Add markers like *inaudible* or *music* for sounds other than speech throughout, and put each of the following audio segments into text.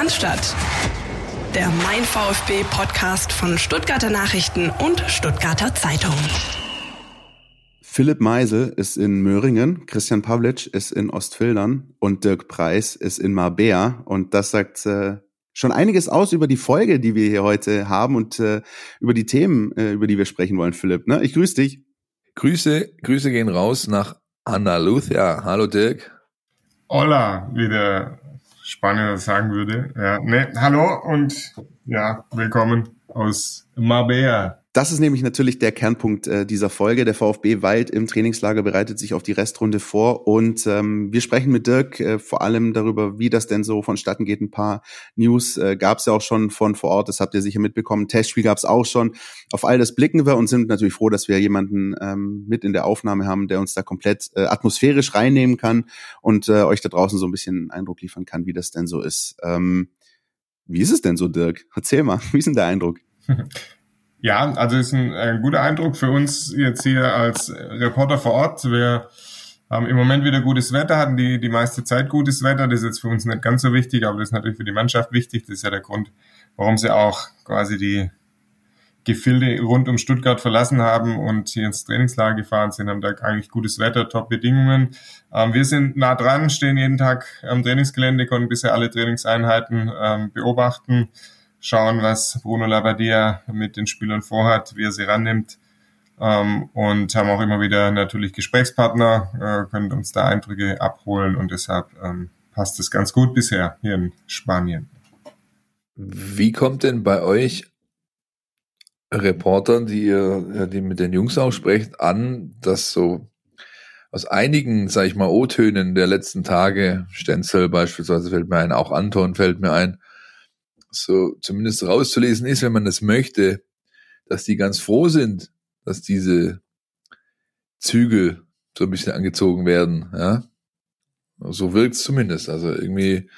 Cannstatt. Der Mein VfB Podcast von Stuttgarter Nachrichten und Stuttgarter Zeitung. Philipp Meisel ist in Möhringen, Christian Pavlic ist in Ostfildern und Dirk Preis ist in Marbella. Und das sagt äh, schon einiges aus über die Folge, die wir hier heute haben und äh, über die Themen, äh, über die wir sprechen wollen, Philipp. Ne? Ich grüße dich. Grüße, Grüße gehen raus nach Andalusia. Hallo Dirk. Hola, wie der Spanier sagen würde. Ja, ne, hallo und ja, willkommen aus Marbella. Das ist nämlich natürlich der Kernpunkt äh, dieser Folge. Der VfB Wald im Trainingslager bereitet sich auf die Restrunde vor und ähm, wir sprechen mit Dirk äh, vor allem darüber, wie das denn so vonstatten geht. Ein paar News äh, gab es ja auch schon von vor Ort, das habt ihr sicher mitbekommen. Testspiel gab es auch schon. Auf all das blicken wir und sind natürlich froh, dass wir jemanden ähm, mit in der Aufnahme haben, der uns da komplett äh, atmosphärisch reinnehmen kann und äh, euch da draußen so ein bisschen Eindruck liefern kann, wie das denn so ist. Ähm, wie ist es denn so, Dirk? Erzähl mal, *laughs* wie ist denn der Eindruck? *laughs* Ja, also ist ein, ein guter Eindruck für uns jetzt hier als Reporter vor Ort. Wir haben im Moment wieder gutes Wetter, hatten die, die meiste Zeit gutes Wetter. Das ist jetzt für uns nicht ganz so wichtig, aber das ist natürlich für die Mannschaft wichtig. Das ist ja der Grund, warum sie auch quasi die Gefilde rund um Stuttgart verlassen haben und hier ins Trainingslager gefahren sind, haben da eigentlich gutes Wetter, Top-Bedingungen. Ähm, wir sind nah dran, stehen jeden Tag am Trainingsgelände, konnten bisher alle Trainingseinheiten ähm, beobachten schauen, was Bruno Labbadia mit den Spielern vorhat, wie er sie rannimmt. Ähm, und haben auch immer wieder natürlich Gesprächspartner, äh, können uns da Eindrücke abholen und deshalb ähm, passt es ganz gut bisher hier in Spanien. Wie kommt denn bei euch Reportern, die ihr, die mit den Jungs auch sprecht, an, dass so aus einigen, sag ich mal, O-Tönen der letzten Tage, Stenzel beispielsweise fällt mir ein, auch Anton fällt mir ein, so zumindest rauszulesen ist, wenn man das möchte, dass die ganz froh sind, dass diese Zügel so ein bisschen angezogen werden. Ja? So wirkt es zumindest. Also irgendwie,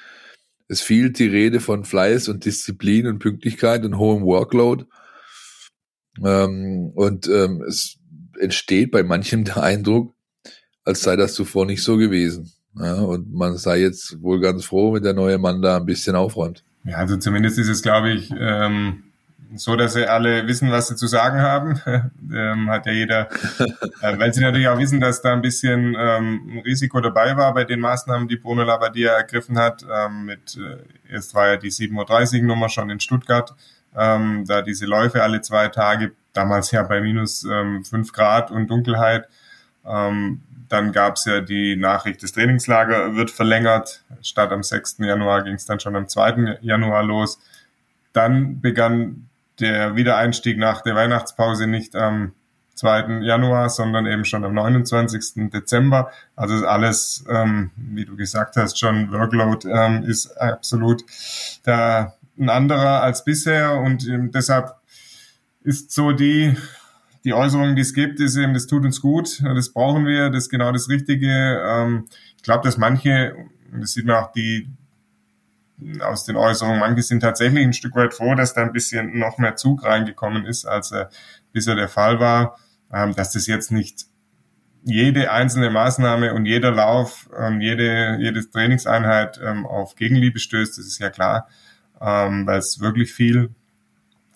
es fehlt die Rede von Fleiß und Disziplin und Pünktlichkeit und hohem Workload. Ähm, und ähm, es entsteht bei manchem der Eindruck, als sei das zuvor nicht so gewesen. Ja? Und man sei jetzt wohl ganz froh, wenn der neue Mann da ein bisschen aufräumt. Ja, also zumindest ist es, glaube ich, ähm, so, dass sie alle wissen, was sie zu sagen haben. *laughs* ähm, hat ja jeder, äh, weil sie natürlich auch wissen, dass da ein bisschen ähm, Risiko dabei war bei den Maßnahmen, die Bruno Labbadia ergriffen hat. Ähm, mit äh, erst war ja die 7.30 Uhr Nummer schon in Stuttgart, ähm, da diese Läufe alle zwei Tage, damals ja bei minus ähm, 5 Grad und Dunkelheit. Ähm, dann gab es ja die Nachricht, das Trainingslager wird verlängert. Statt am 6. Januar ging es dann schon am 2. Januar los. Dann begann der Wiedereinstieg nach der Weihnachtspause nicht am 2. Januar, sondern eben schon am 29. Dezember. Also alles, ähm, wie du gesagt hast, schon Workload ähm, ist absolut da ein anderer als bisher und ähm, deshalb ist so die die Äußerung, die es gibt, ist eben, das tut uns gut, das brauchen wir, das ist genau das Richtige. Ähm, ich glaube, dass manche, das sieht man auch die aus den Äußerungen, manche sind tatsächlich ein Stück weit froh, dass da ein bisschen noch mehr Zug reingekommen ist, als äh, bisher der Fall war, ähm, dass das jetzt nicht jede einzelne Maßnahme und jeder Lauf, ähm, jede, jede Trainingseinheit auf Gegenliebe stößt, das ist ja klar, weil es wirklich viel,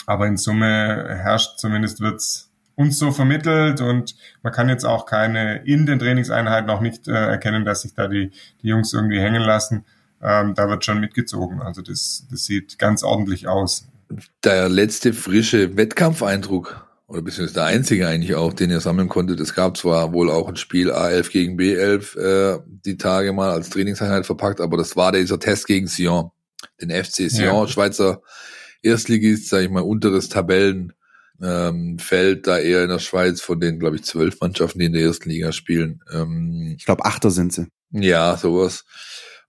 aber in Summe herrscht, zumindest wird's uns so vermittelt und man kann jetzt auch keine in den Trainingseinheiten auch nicht äh, erkennen, dass sich da die, die Jungs irgendwie hängen lassen. Ähm, da wird schon mitgezogen. Also das, das sieht ganz ordentlich aus. Der letzte frische Wettkampfeindruck oder beziehungsweise der einzige eigentlich auch, den ihr sammeln konntet, es gab zwar wohl auch ein Spiel A11 gegen B11 äh, die Tage mal als Trainingseinheit verpackt, aber das war dieser Test gegen Sion, den FC Sion, ja. Schweizer Erstligist, sage ich mal, unteres Tabellen ähm, fällt da eher in der Schweiz von den, glaube ich, zwölf Mannschaften, die in der ersten Liga spielen. Ähm, ich glaube, Achter sind sie. Ja, sowas.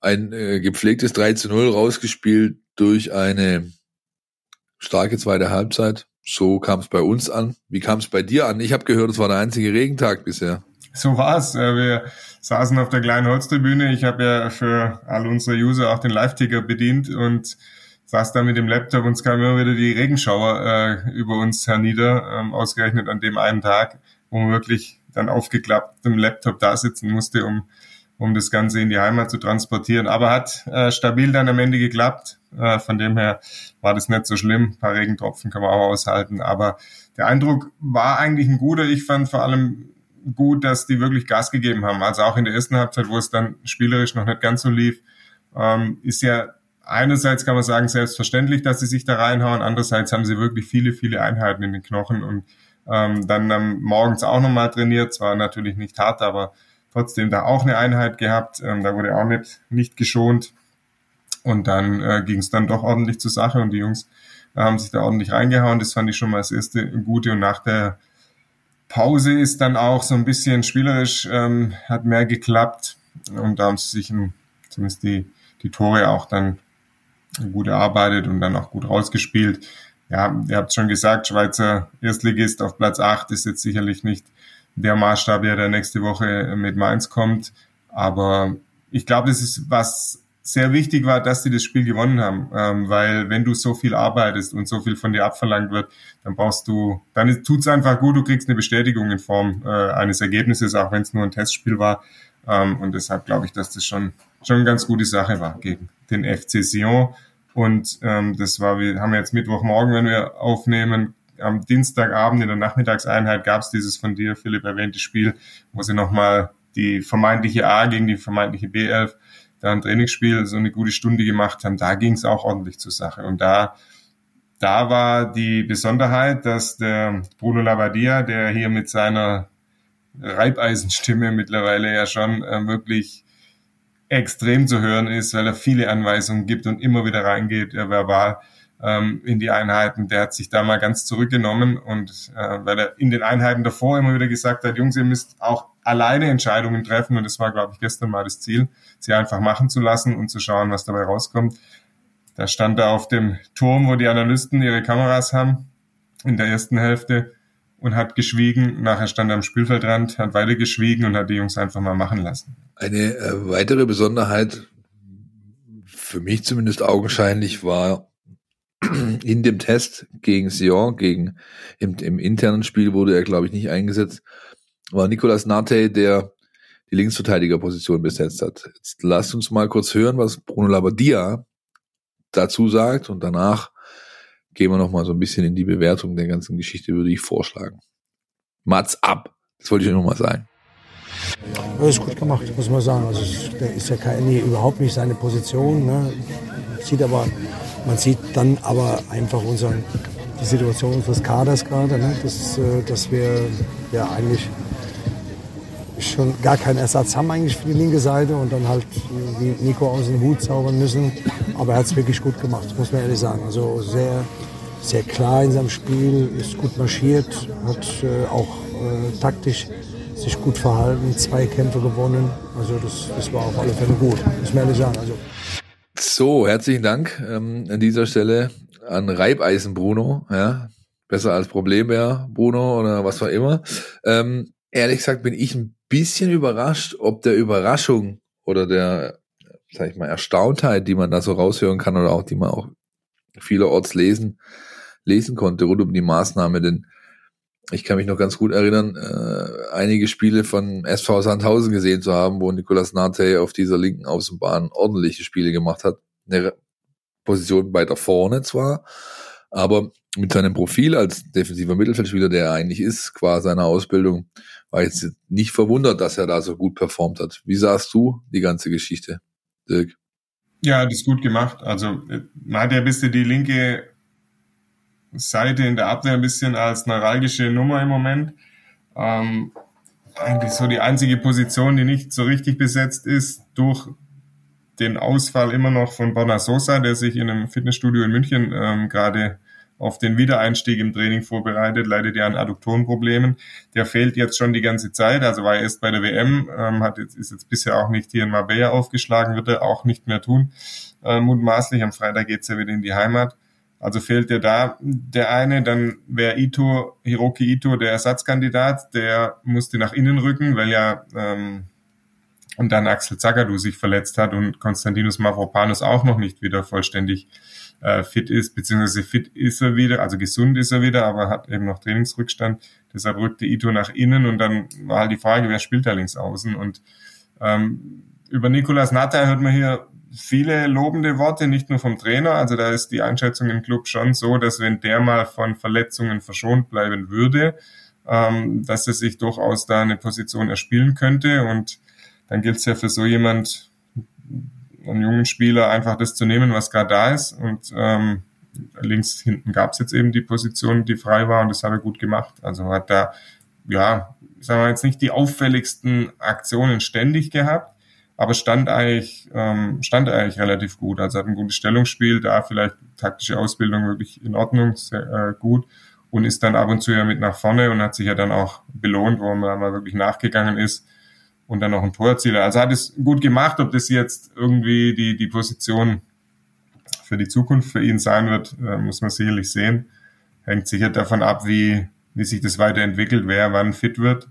Ein äh, gepflegtes 3 zu 0 rausgespielt durch eine starke zweite Halbzeit. So kam es bei uns an. Wie kam es bei dir an? Ich habe gehört, es war der einzige Regentag bisher. So war's. Äh, wir saßen auf der kleinen Holztribüne. Ich habe ja für all unsere User auch den Live-Ticker bedient und saß da mit dem Laptop und es kam immer wieder die Regenschauer äh, über uns hernieder, ähm, ausgerechnet an dem einen Tag, wo man wirklich dann aufgeklappt im Laptop da sitzen musste, um um das Ganze in die Heimat zu transportieren. Aber hat äh, stabil dann am Ende geklappt. Äh, von dem her war das nicht so schlimm. Ein paar Regentropfen kann man auch aushalten. Aber der Eindruck war eigentlich ein guter. Ich fand vor allem gut, dass die wirklich Gas gegeben haben. Also auch in der ersten Halbzeit, wo es dann spielerisch noch nicht ganz so lief, ähm, ist ja einerseits kann man sagen, selbstverständlich, dass sie sich da reinhauen. Andererseits haben sie wirklich viele, viele Einheiten in den Knochen und ähm, dann ähm, morgens auch nochmal trainiert. Zwar natürlich nicht hart, aber trotzdem da auch eine Einheit gehabt. Ähm, da wurde auch nicht, nicht geschont. Und dann äh, ging es dann doch ordentlich zur Sache und die Jungs äh, haben sich da ordentlich reingehauen. Das fand ich schon mal das erste gute. Und nach der Pause ist dann auch so ein bisschen spielerisch, ähm, hat mehr geklappt. Und da haben sie sich zumindest die, die Tore auch dann gut erarbeitet und dann auch gut rausgespielt. Ja, ihr habt schon gesagt, Schweizer Erstligist auf Platz 8 ist jetzt sicherlich nicht der Maßstab, der nächste Woche mit Mainz kommt. Aber ich glaube, das ist was sehr wichtig war, dass sie das Spiel gewonnen haben, ähm, weil wenn du so viel arbeitest und so viel von dir abverlangt wird, dann brauchst du, dann tut es einfach gut, du kriegst eine Bestätigung in Form äh, eines Ergebnisses, auch wenn es nur ein Testspiel war. Ähm, und deshalb glaube ich, dass das schon schon eine ganz gute Sache war gegen den FC Sion. Und ähm, das war, wir haben jetzt Mittwochmorgen, wenn wir aufnehmen, am Dienstagabend in der Nachmittagseinheit gab es dieses von dir, Philipp, erwähnte Spiel, wo sie nochmal die vermeintliche A gegen die vermeintliche B11 da ein Trainingsspiel so eine gute Stunde gemacht haben. Da ging es auch ordentlich zur Sache. Und da, da war die Besonderheit, dass der Bruno Lavadia, der hier mit seiner Reibeisenstimme mittlerweile ja schon äh, wirklich extrem zu hören ist, weil er viele Anweisungen gibt und immer wieder reingeht, äh, verbal ähm, in die Einheiten. Der hat sich da mal ganz zurückgenommen und äh, weil er in den Einheiten davor immer wieder gesagt hat, Jungs, ihr müsst auch alleine Entscheidungen treffen und das war, glaube ich, gestern mal das Ziel, sie einfach machen zu lassen und zu schauen, was dabei rauskommt. Da stand er auf dem Turm, wo die Analysten ihre Kameras haben, in der ersten Hälfte und hat geschwiegen. Nachher stand er am Spielfeldrand, hat weiter geschwiegen und hat die Jungs einfach mal machen lassen. Eine äh, weitere Besonderheit, für mich zumindest augenscheinlich, war *clears throat* in dem Test gegen Sion, gegen im, im internen Spiel wurde er, glaube ich, nicht eingesetzt, war Nicolas Nate, der die Linksverteidigerposition besetzt hat. Jetzt lasst uns mal kurz hören, was Bruno Labbadia dazu sagt und danach gehen wir noch mal so ein bisschen in die Bewertung der ganzen Geschichte, würde ich vorschlagen. Mats ab. Das wollte ich noch mal sagen. Das ist gut gemacht, muss man sagen. Also der ist ja kein, nee, überhaupt nicht seine Position. Ne? Sieht aber, man sieht dann aber einfach unseren, die Situation unseres Kaders gerade, ne? dass, äh, dass wir ja eigentlich schon gar keinen Ersatz haben eigentlich für die linke Seite und dann halt Nico aus dem Hut zaubern müssen. Aber er hat es wirklich gut gemacht, muss man ehrlich sagen. Also sehr, sehr klar in seinem Spiel, ist gut marschiert, hat äh, auch äh, taktisch sich gut verhalten, zwei Kämpfe gewonnen. Also das, das war auf alle Fälle gut, muss man ehrlich sagen. Also. So, herzlichen Dank ähm, an dieser Stelle an Reibeisen Bruno. Ja, besser als Problembär Bruno oder was auch immer. Ähm, ehrlich gesagt bin ich ein bisschen überrascht, ob der Überraschung oder der, sag ich mal, Erstauntheit, die man da so raushören kann oder auch die man auch vielerorts lesen, lesen konnte rund um die Maßnahme, denn ich kann mich noch ganz gut erinnern, äh, einige Spiele von SV Sandhausen gesehen zu haben, wo Nicolas Nate auf dieser linken Außenbahn ordentliche Spiele gemacht hat. Eine Position weiter vorne zwar, aber mit seinem Profil als defensiver Mittelfeldspieler, der er eigentlich ist, qua seiner Ausbildung, war jetzt nicht verwundert, dass er da so gut performt hat. Wie sahst du die ganze Geschichte, Dirk? Ja, das ist gut gemacht. Also man hat ja ein bisschen die linke Seite in der Abwehr ein bisschen als neuralgische Nummer im Moment. Ähm, eigentlich so die einzige Position, die nicht so richtig besetzt ist, durch den Ausfall immer noch von Borna Sosa, der sich in einem Fitnessstudio in München ähm, gerade auf den Wiedereinstieg im Training vorbereitet, leidet ja an Adduktorenproblemen. Der fehlt jetzt schon die ganze Zeit, also war er erst bei der WM, ähm, hat jetzt, ist jetzt bisher auch nicht hier in Marbella aufgeschlagen, wird er auch nicht mehr tun, äh, mutmaßlich. Am Freitag geht's ja wieder in die Heimat. Also fehlt dir da der eine, dann wäre Ito, Hiroki Ito der Ersatzkandidat, der musste nach innen rücken, weil ja ähm, und dann Axel Zagadou sich verletzt hat und Konstantinos Mavropanos auch noch nicht wieder vollständig äh, fit ist, beziehungsweise fit ist er wieder, also gesund ist er wieder, aber hat eben noch Trainingsrückstand. Deshalb rückte Ito nach innen und dann war halt die Frage, wer spielt da links außen und Ähm, über Nikolas Natter hört man hier viele lobende Worte, nicht nur vom Trainer. Also da ist die Einschätzung im Club schon so, dass wenn der mal von Verletzungen verschont bleiben würde, ähm, dass er sich durchaus da eine Position erspielen könnte. Und dann gilt es ja für so jemand, einen jungen Spieler, einfach das zu nehmen, was gerade da ist. Und ähm, links hinten gab es jetzt eben die Position, die frei war und das hat er gut gemacht. Also hat da, ja, sagen wir jetzt nicht die auffälligsten Aktionen ständig gehabt, aber stand eigentlich, ähm, stand eigentlich relativ gut. Also hat ein gutes Stellungsspiel, da vielleicht taktische Ausbildung wirklich in Ordnung, sehr äh, gut und ist dann ab und zu ja mit nach vorne und hat sich ja dann auch belohnt, wo man mal wirklich nachgegangen ist und dann noch ein Tor erzielt. Also hat es gut gemacht, ob das jetzt irgendwie die, die Position für die Zukunft für ihn sein wird, äh, muss man sicherlich sehen. Hängt sicher davon ab, wie, wie sich das weiterentwickelt, wer wann fit wird.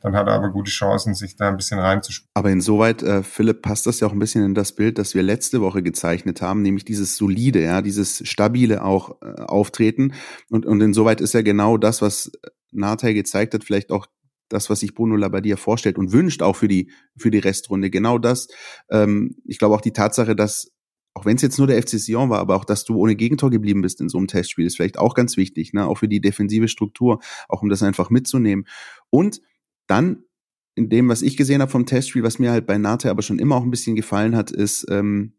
Dann hat er aber gute Chancen, sich da ein bisschen reinzuspielen. Aber insoweit, äh, Philipp, passt das ja auch ein bisschen in das Bild, das wir letzte Woche gezeichnet haben, nämlich dieses solide, ja, dieses stabile auch äh, Auftreten. Und, und insoweit ist ja genau das, was Natay gezeigt hat, vielleicht auch das, was sich Bruno Labbadia vorstellt und wünscht, auch für die, für die Restrunde. Genau das. Ähm, ich glaube auch die Tatsache, dass auch wenn es jetzt nur der FC Sion war, aber auch, dass du ohne Gegentor geblieben bist in so einem Testspiel, ist vielleicht auch ganz wichtig, ne? auch für die defensive Struktur, auch um das einfach mitzunehmen. Und dann in dem, was ich gesehen habe vom Testspiel, was mir halt bei Nate aber schon immer auch ein bisschen gefallen hat, ist, ähm,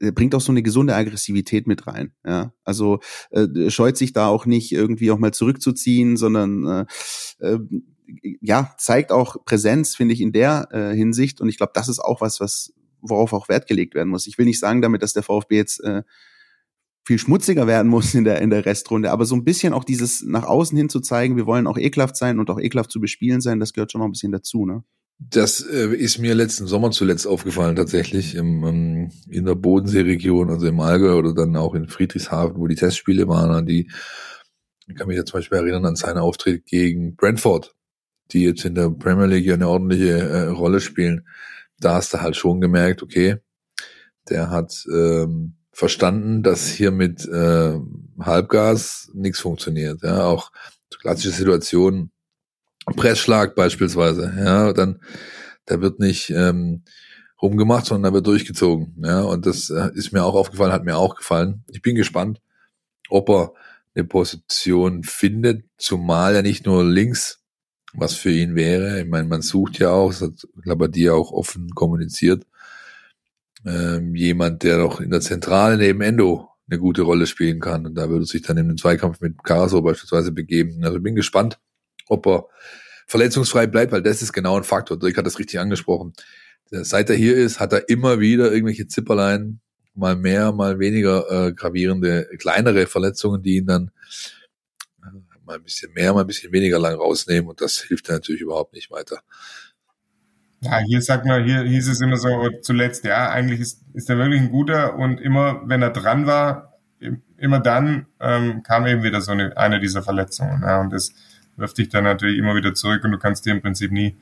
er bringt auch so eine gesunde Aggressivität mit rein. Ja, also äh, scheut sich da auch nicht irgendwie auch mal zurückzuziehen, sondern äh, äh, ja zeigt auch Präsenz, finde ich in der äh, Hinsicht. Und ich glaube, das ist auch was, was worauf auch Wert gelegt werden muss. Ich will nicht sagen damit, dass der VfB jetzt äh, viel schmutziger werden muss in der, in der Restrunde, aber so ein bisschen auch dieses nach außen hin zu zeigen, wir wollen auch ekelhaft sein und auch ekelhaft zu bespielen sein, das gehört schon noch ein bisschen dazu, ne? Das äh, ist mir letzten Sommer zuletzt aufgefallen, tatsächlich, im, im, in der Bodenseeregion, also im Allgäu oder dann auch in Friedrichshafen, wo die Testspiele waren, die, ich kann mich jetzt zum Beispiel erinnern an seinen Auftritt gegen Brentford, die jetzt in der Premier League ja eine ordentliche äh, Rolle spielen da hast du halt schon gemerkt, okay, der hat ähm, verstanden, dass hier mit äh, Halbgas nichts funktioniert. Ja, auch klassische Situationen, Pressschlag beispielsweise, ja, dann da wird nicht ähm, rumgemacht, sondern da wird durchgezogen. Ja, und das äh, ist mir auch aufgefallen, hat mir auch gefallen. Ich bin gespannt, ob er eine Position findet, zumal er nicht nur links was für ihn wäre. Ich meine, man sucht ja auch, das hat Labbadia auch offen kommuniziert, ähm, jemand, der doch in der Zentrale neben Endo eine gute Rolle spielen kann. Und da würde sich dann in den Zweikampf mit Caraso beispielsweise begeben. Also bin gespannt, ob er verletzungsfrei bleibt, weil das ist genau ein Faktor. Dirk hat das richtig angesprochen. Seit er hier ist, hat er immer wieder irgendwelche Zipperlein, mal mehr, mal weniger äh, gravierende, kleinere Verletzungen, die ihn dann mal ein bisschen mehr, mal ein bisschen weniger lang rausnehmen und das hilft natürlich überhaupt nicht weiter. Ja, hier sagt man, hier hieß es immer so zuletzt, ja, eigentlich ist, ist er wirklich ein guter und immer, wenn er dran war, immer dann ähm, kam eben wieder so eine, eine dieser Verletzungen. Ja, und das wirft dich dann natürlich immer wieder zurück und du kannst dir im Prinzip nie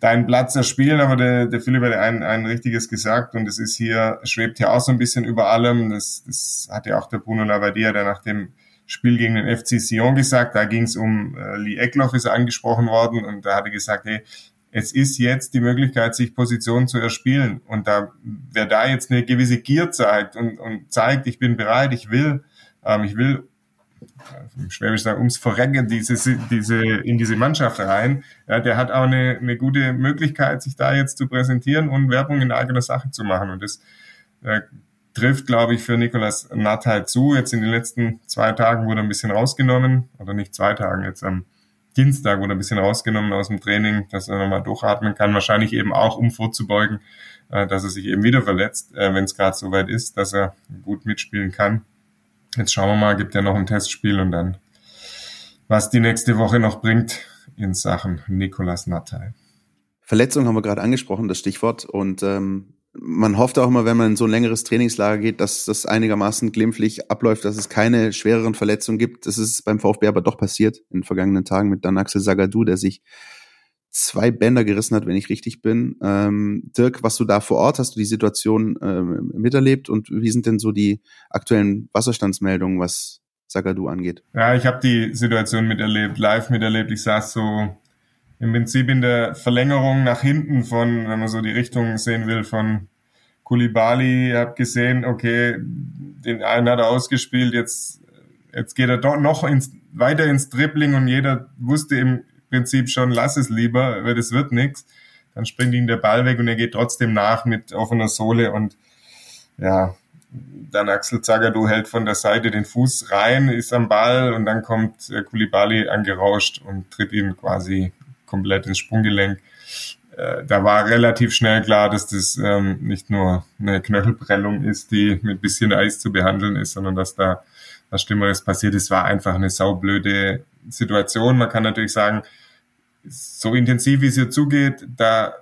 deinen Platz erspielen, aber der, der Philipp hat ein, ein richtiges gesagt und es ist hier, schwebt hier auch so ein bisschen über allem. Das, das hat ja auch der Bruno Labbadia, der nach dem Spiel gegen den FC Sion gesagt. Da ging es um äh, Lee Eckloff, ist angesprochen worden und da hat er gesagt, hey, es ist jetzt die Möglichkeit, sich Positionen zu erspielen. Und da, wer da jetzt eine gewisse Gier zeigt und, und zeigt, ich bin bereit, ich will, ähm, ich will, äh, Schwäbisch sagen, ums Verrecken diese, diese, in diese Mannschaft rein, ja, der hat auch eine, eine gute Möglichkeit, sich da jetzt zu präsentieren und Werbung in eigener Sache zu machen. Und das äh, trifft, glaube ich, für Nikolas Nathal zu. Jetzt in den letzten zwei Tagen wurde ein bisschen rausgenommen, oder nicht zwei Tagen, jetzt am Dienstag wurde ein bisschen rausgenommen aus dem Training, dass er nochmal durchatmen kann. Wahrscheinlich eben auch, um vorzubeugen, äh, dass er sich eben wieder verletzt, äh, wenn es gerade so weit ist, dass er gut mitspielen kann. Jetzt schauen wir mal, gibt ja noch ein Testspiel und dann, was die nächste Woche noch bringt in Sachen Nikolas Nathal. Verletzung haben wir gerade angesprochen, das Stichwort. Und ähm, man hofft auch immer, wenn man in so ein längeres Trainingslager geht, dass das einigermaßen glimpflich abläuft, dass es keine schwereren Verletzungen gibt. Das ist beim VfB aber doch passiert in den vergangenen Tagen mit dann Axel Sagadou, der sich zwei Bänder gerissen hat, wenn ich richtig bin. Ähm, Dirk, was du da vor Ort, hast du die Situation ähm, miterlebt und wie sind denn so die aktuellen Wasserstandsmeldungen, was Sagadou angeht? Ja, ich habe die Situation miterlebt, live miterlebt. Ich saß so im Prinzip in der Verlängerung nach hinten von, wenn man so die Richtung sehen will, von Kulibali. Ihr habt gesehen, okay, den einen hat er ausgespielt, jetzt, jetzt geht er doch noch ins, weiter ins Dribbling und jeder wusste im Prinzip schon, lass es lieber, weil das wird nichts. Dann springt ihm der Ball weg und er geht trotzdem nach mit offener Sohle und ja, dann Axel Zagadou hält von der Seite den Fuß rein, ist am Ball und dann kommt äh, Kulibali angerauscht und tritt ihn quasi komplett ins Sprunggelenk. Äh, da war relativ schnell klar, dass das ähm, nicht nur eine Knöchelprellung ist, die mit bisschen Eis zu behandeln ist, sondern dass da was Schlimmeres passiert ist. War einfach eine saublöde Situation. Man kann natürlich sagen, so intensiv wie es hier zugeht, da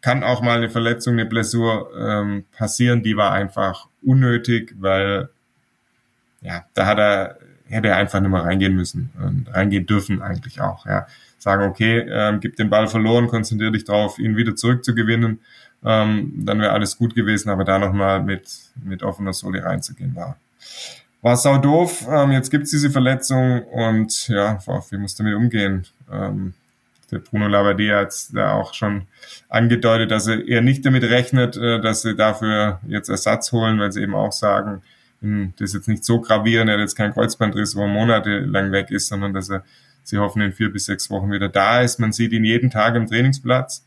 kann auch mal eine Verletzung, eine Blessur ähm, passieren. Die war einfach unnötig, weil ja, da hat er hätte er einfach nicht mehr reingehen müssen und reingehen dürfen eigentlich auch. Ja, sagen okay, ähm, gib den Ball verloren, konzentriere dich darauf, ihn wieder zurückzugewinnen, ähm, dann wäre alles gut gewesen. Aber da nochmal mit mit offener Sohle reinzugehen war war sau doof. Ähm, jetzt gibt's diese Verletzung und ja, VfB muss damit umgehen. Ähm, der Bruno Labbadia hat da auch schon angedeutet, dass er eher nicht damit rechnet, äh, dass sie dafür jetzt Ersatz holen, weil sie eben auch sagen, hm, das ist jetzt nicht so gravierend, er hat jetzt kein Kreuzbandriss, wo er monatelang weg ist, sondern dass er, sie hoffen, in vier bis sechs Wochen wieder da ist. Man sieht ihn jeden Tag im Trainingsplatz,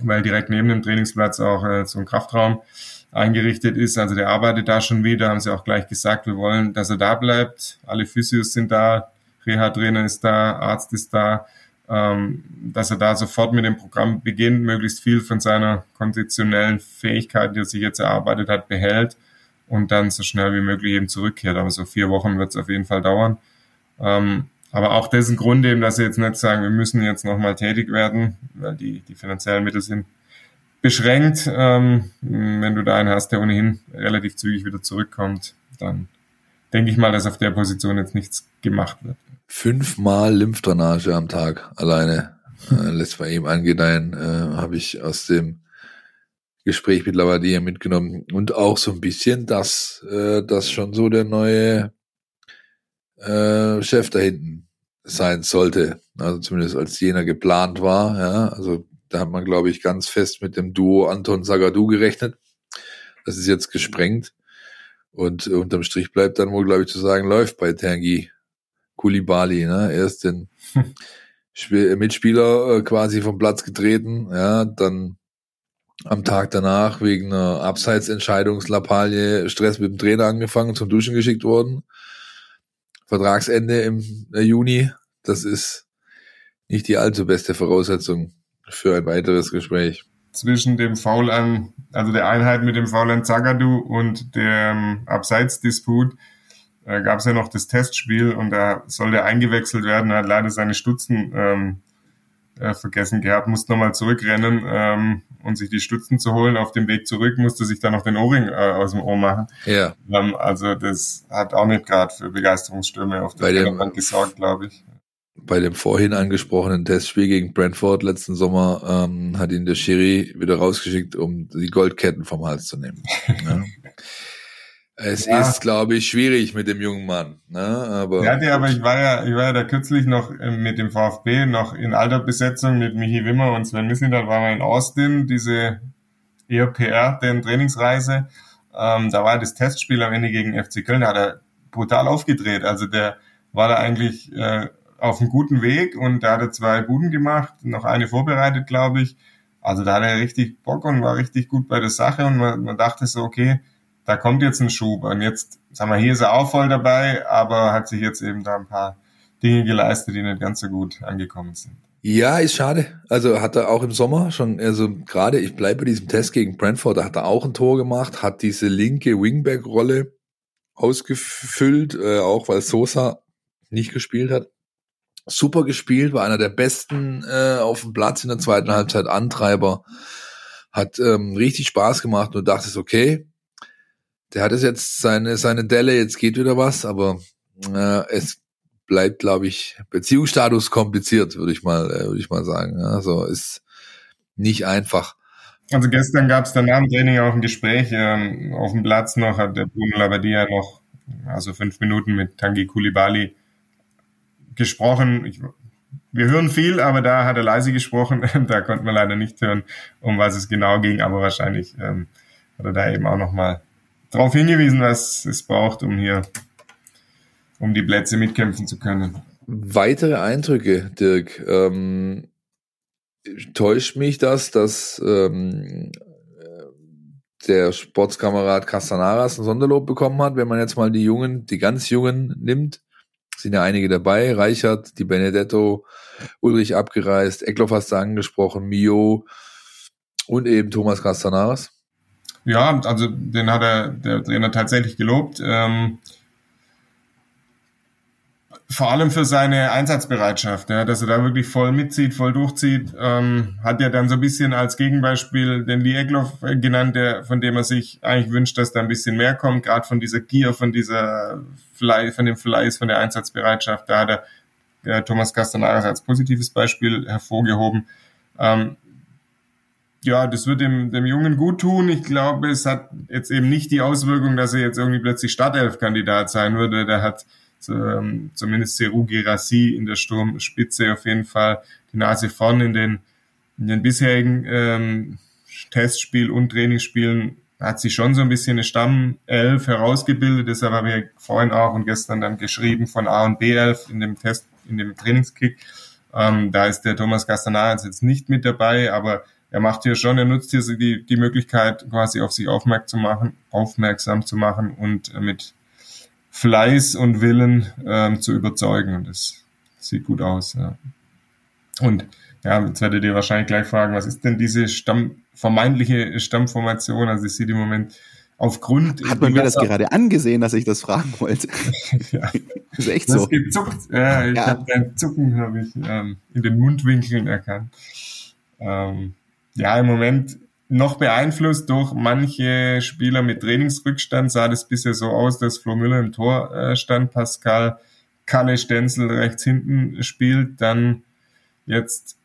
weil direkt neben dem Trainingsplatz auch äh, so ein Kraftraum eingerichtet ist. Also der arbeitet da schon wieder, haben sie auch gleich gesagt, wir wollen, dass er da bleibt. Alle Physios sind da, Reha-Trainer ist da, Arzt ist da ähm, dass er da sofort mit dem Programm beginnt, möglichst viel von seiner konditionellen Fähigkeit, die er sich jetzt erarbeitet hat, behält und dann so schnell wie möglich eben zurückkehrt. Aber so vier Wochen wird es auf jeden Fall dauern. Ähm, aber auch dessen Grund eben, dass sie jetzt nicht sagen, wir müssen jetzt nochmal tätig werden, weil die, die finanziellen Mittel sind beschränkt. Ähm, wenn du da einen hast, der ohnehin relativ zügig wieder zurückkommt, dann denke ich mal, dass auf der Position jetzt nichts gemacht wird. Fünfmal Lymphdrainage am Tag alleine äh, *laughs* lässt bei ihm angedeihen, äh, habe ich aus dem Gespräch mit Lavadia mitgenommen. Und auch so ein bisschen, dass äh, das schon so der neue äh, Chef da hinten sein sollte, also zumindest als jener geplant war, ja, also da hat man glaube ich ganz fest mit dem Duo Anton Sagadou gerechnet, das ist jetzt gesprengt. Und unterm Strich bleibt dann wohl glaube ich zu sagen, läuft bei Tanguy Kulibali, ne? Erst den *laughs* Mitspieler äh, quasi vom Platz getreten, ja, dann am Tag danach wegen einer Abseitsentscheidungslappalie Stress mit dem Trainer angefangen, zum Duschen geschickt worden. Vertragsende im äh, Juni, das ist nicht die allzu beste Voraussetzung für ein weiteres Gespräch. Zwischen dem Foul an, also der Einheit mit dem Foul an Zagadou und dem Abseitsdisput äh, gab es ja noch das Testspiel und da soll der eingewechselt werden. Er hat leider seine Stutzen ähm, äh, vergessen gehabt, musste nochmal zurückrennen ähm, und sich die Stutzen zu holen. Auf dem Weg zurück musste sich dann noch den Ohrring äh, aus dem Ohr machen. Ja. Ähm, also das hat auch nicht gerade für Begeisterungsstürme auf der Bank gesorgt, glaube ich. Bei dem vorhin angesprochenen Testspiel gegen Brentford letzten Sommer ähm, hat ihn der Schiri wieder rausgeschickt, um die Goldketten vom Hals zu nehmen. *laughs* ja. Es ja. ist, glaube ich, schwierig mit dem jungen Mann. Ne? Aber, ja, aber ich war ja, ich war ja da kürzlich noch ähm, mit dem VfB, noch in alter Besetzung mit Michi Wimmer und Sven Mislintat waren wir in Austin, diese ERPR, den Trainingsreise. Ähm, da war das Testspiel am Ende gegen FC Köln, da hat er brutal aufgedreht. Also der war da eigentlich äh, auf einem guten Weg und da hat er zwei Buden gemacht, noch eine vorbereitet, glaube ich. Also da hat er richtig Bock und war richtig gut bei der Sache und man, man dachte so, okay, da kommt jetzt ein Schub. Und jetzt, sagen wir, hier ist er auch voll dabei, aber hat sich jetzt eben da ein paar Dinge geleistet, die nicht ganz so gut angekommen sind. Ja, ist schade. Also hat er auch im Sommer schon, also gerade, ich bleibe bei diesem Test gegen Brentford, da hat er auch ein Tor gemacht, hat diese linke Wingback-Rolle ausgefüllt, äh, auch weil Sosa nicht gespielt hat. Super gespielt, war einer der besten äh, auf dem Platz in der zweiten Halbzeit, Antreiber, hat ähm, richtig Spaß gemacht und dachte, okay, der hat es jetzt seine, seine Delle, jetzt geht wieder was, aber äh, es bleibt, glaube ich, Beziehungsstatus kompliziert, würde ich mal, äh, würde ich mal sagen. Also ist nicht einfach. Also gestern gab es dann nach dem Training auch ein Gespräch ähm, auf dem Platz noch, hat der Bruno Labbadia noch, also fünf Minuten mit Tangi Kulibali gesprochen. Ich wir hören viel, aber da hat er leise gesprochen. *laughs* da konnte man leider nicht hören, um was es genau ging. Aber wahrscheinlich ähm, hat er da eben auch nochmal darauf hingewiesen, was es braucht, um hier, um die Plätze mitkämpfen zu können. Weitere Eindrücke, Dirk. Ähm, täuscht mich das, dass ähm, der Sportskamerad Castanaras ein Sonderlob bekommen hat, wenn man jetzt mal die Jungen, die ganz Jungen nimmt? Sind ja einige dabei. Reichert, die Benedetto, Ulrich abgereist, Eckloff hast du angesprochen, Mio und eben Thomas Castanaras. Ja, also den hat er der Trainer tatsächlich gelobt. Ähm, vor allem für seine Einsatzbereitschaft, ja, dass er da wirklich voll mitzieht, voll durchzieht, ähm, hat er dann so ein bisschen als Gegenbeispiel den Lee Egloff genannt, der, von dem er sich eigentlich wünscht, dass da ein bisschen mehr kommt, gerade von dieser Gier, von dieser Fly, von dem Fleiß, von der Einsatzbereitschaft, da hat er äh, Thomas Castanaras als positives Beispiel hervorgehoben. Ähm, ja, das wird dem, dem Jungen gut tun. Ich glaube, es hat jetzt eben nicht die Auswirkung, dass er jetzt irgendwie plötzlich Startelf-Kandidat sein würde. Der hat ähm, zumindest Seru Girassi in der Sturmspitze auf jeden Fall die Nase vorn in den, in den bisherigen ähm, Testspiel- und Trainingsspielen hat sich schon so ein bisschen eine Stammelf herausgebildet. Deshalb habe ich vorhin auch und gestern dann geschrieben von A und B11 in dem Test, in dem Trainingskick. Ähm, da ist der Thomas Castanars jetzt nicht mit dabei, aber er macht hier schon, er nutzt hier die, die Möglichkeit, quasi auf sich aufmerksam zu machen, aufmerksam zu machen und mit Fleiß und Willen ähm, zu überzeugen. Und das sieht gut aus. Ja. Und ja, jetzt werdet ihr wahrscheinlich gleich fragen, was ist denn diese Stamm, vermeintliche Stammformation? Also ich sehe im Moment aufgrund. Hat man mir das gerade angesehen, dass ich das fragen wollte? *laughs* ja. Das *laughs* ist echt das so. Gezuckt. Ja, ich ja. habe dein Zucken habe ich ähm, in den Mundwinkeln erkannt. Ähm, ja, im Moment noch beeinflusst durch manche Spieler mit Trainingsrückstand sah das bisher so aus, dass Flo Müller im Tor äh, stand, Pascal Kalle Stenzel rechts hinten spielt, dann jetzt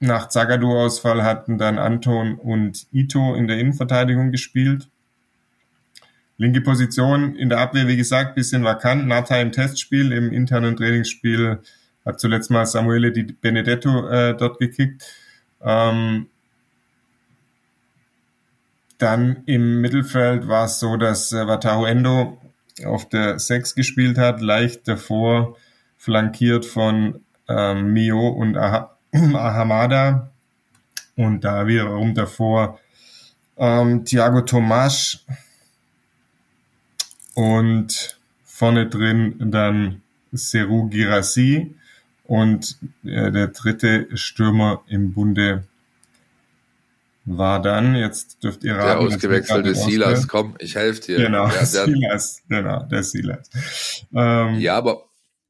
nach Zagadou-Ausfall hatten dann Anton und Ito in der Innenverteidigung gespielt. Linke Position in der Abwehr, wie gesagt, bisschen vakant. Nata im Testspiel, im internen Trainingsspiel hat zuletzt mal Samuele Di Benedetto äh, dort gekickt. Ähm, dann im Mittelfeld war es so, dass äh, Wataru Endo auf der 6 gespielt hat, leicht davor flankiert von ähm, Mio und ah *clears throat* Ahamada. Und da wiederum davor ähm, Thiago Tomasch und vorne drin dann Seru Girassi. Und äh, der dritte Stürmer im Bunde war dann, jetzt dürft ihr raten. Der ausgewechselte Silas, komm, ich helfe dir. Genau, ja, *laughs* Silas, genau, der Silas. Ähm, ja, aber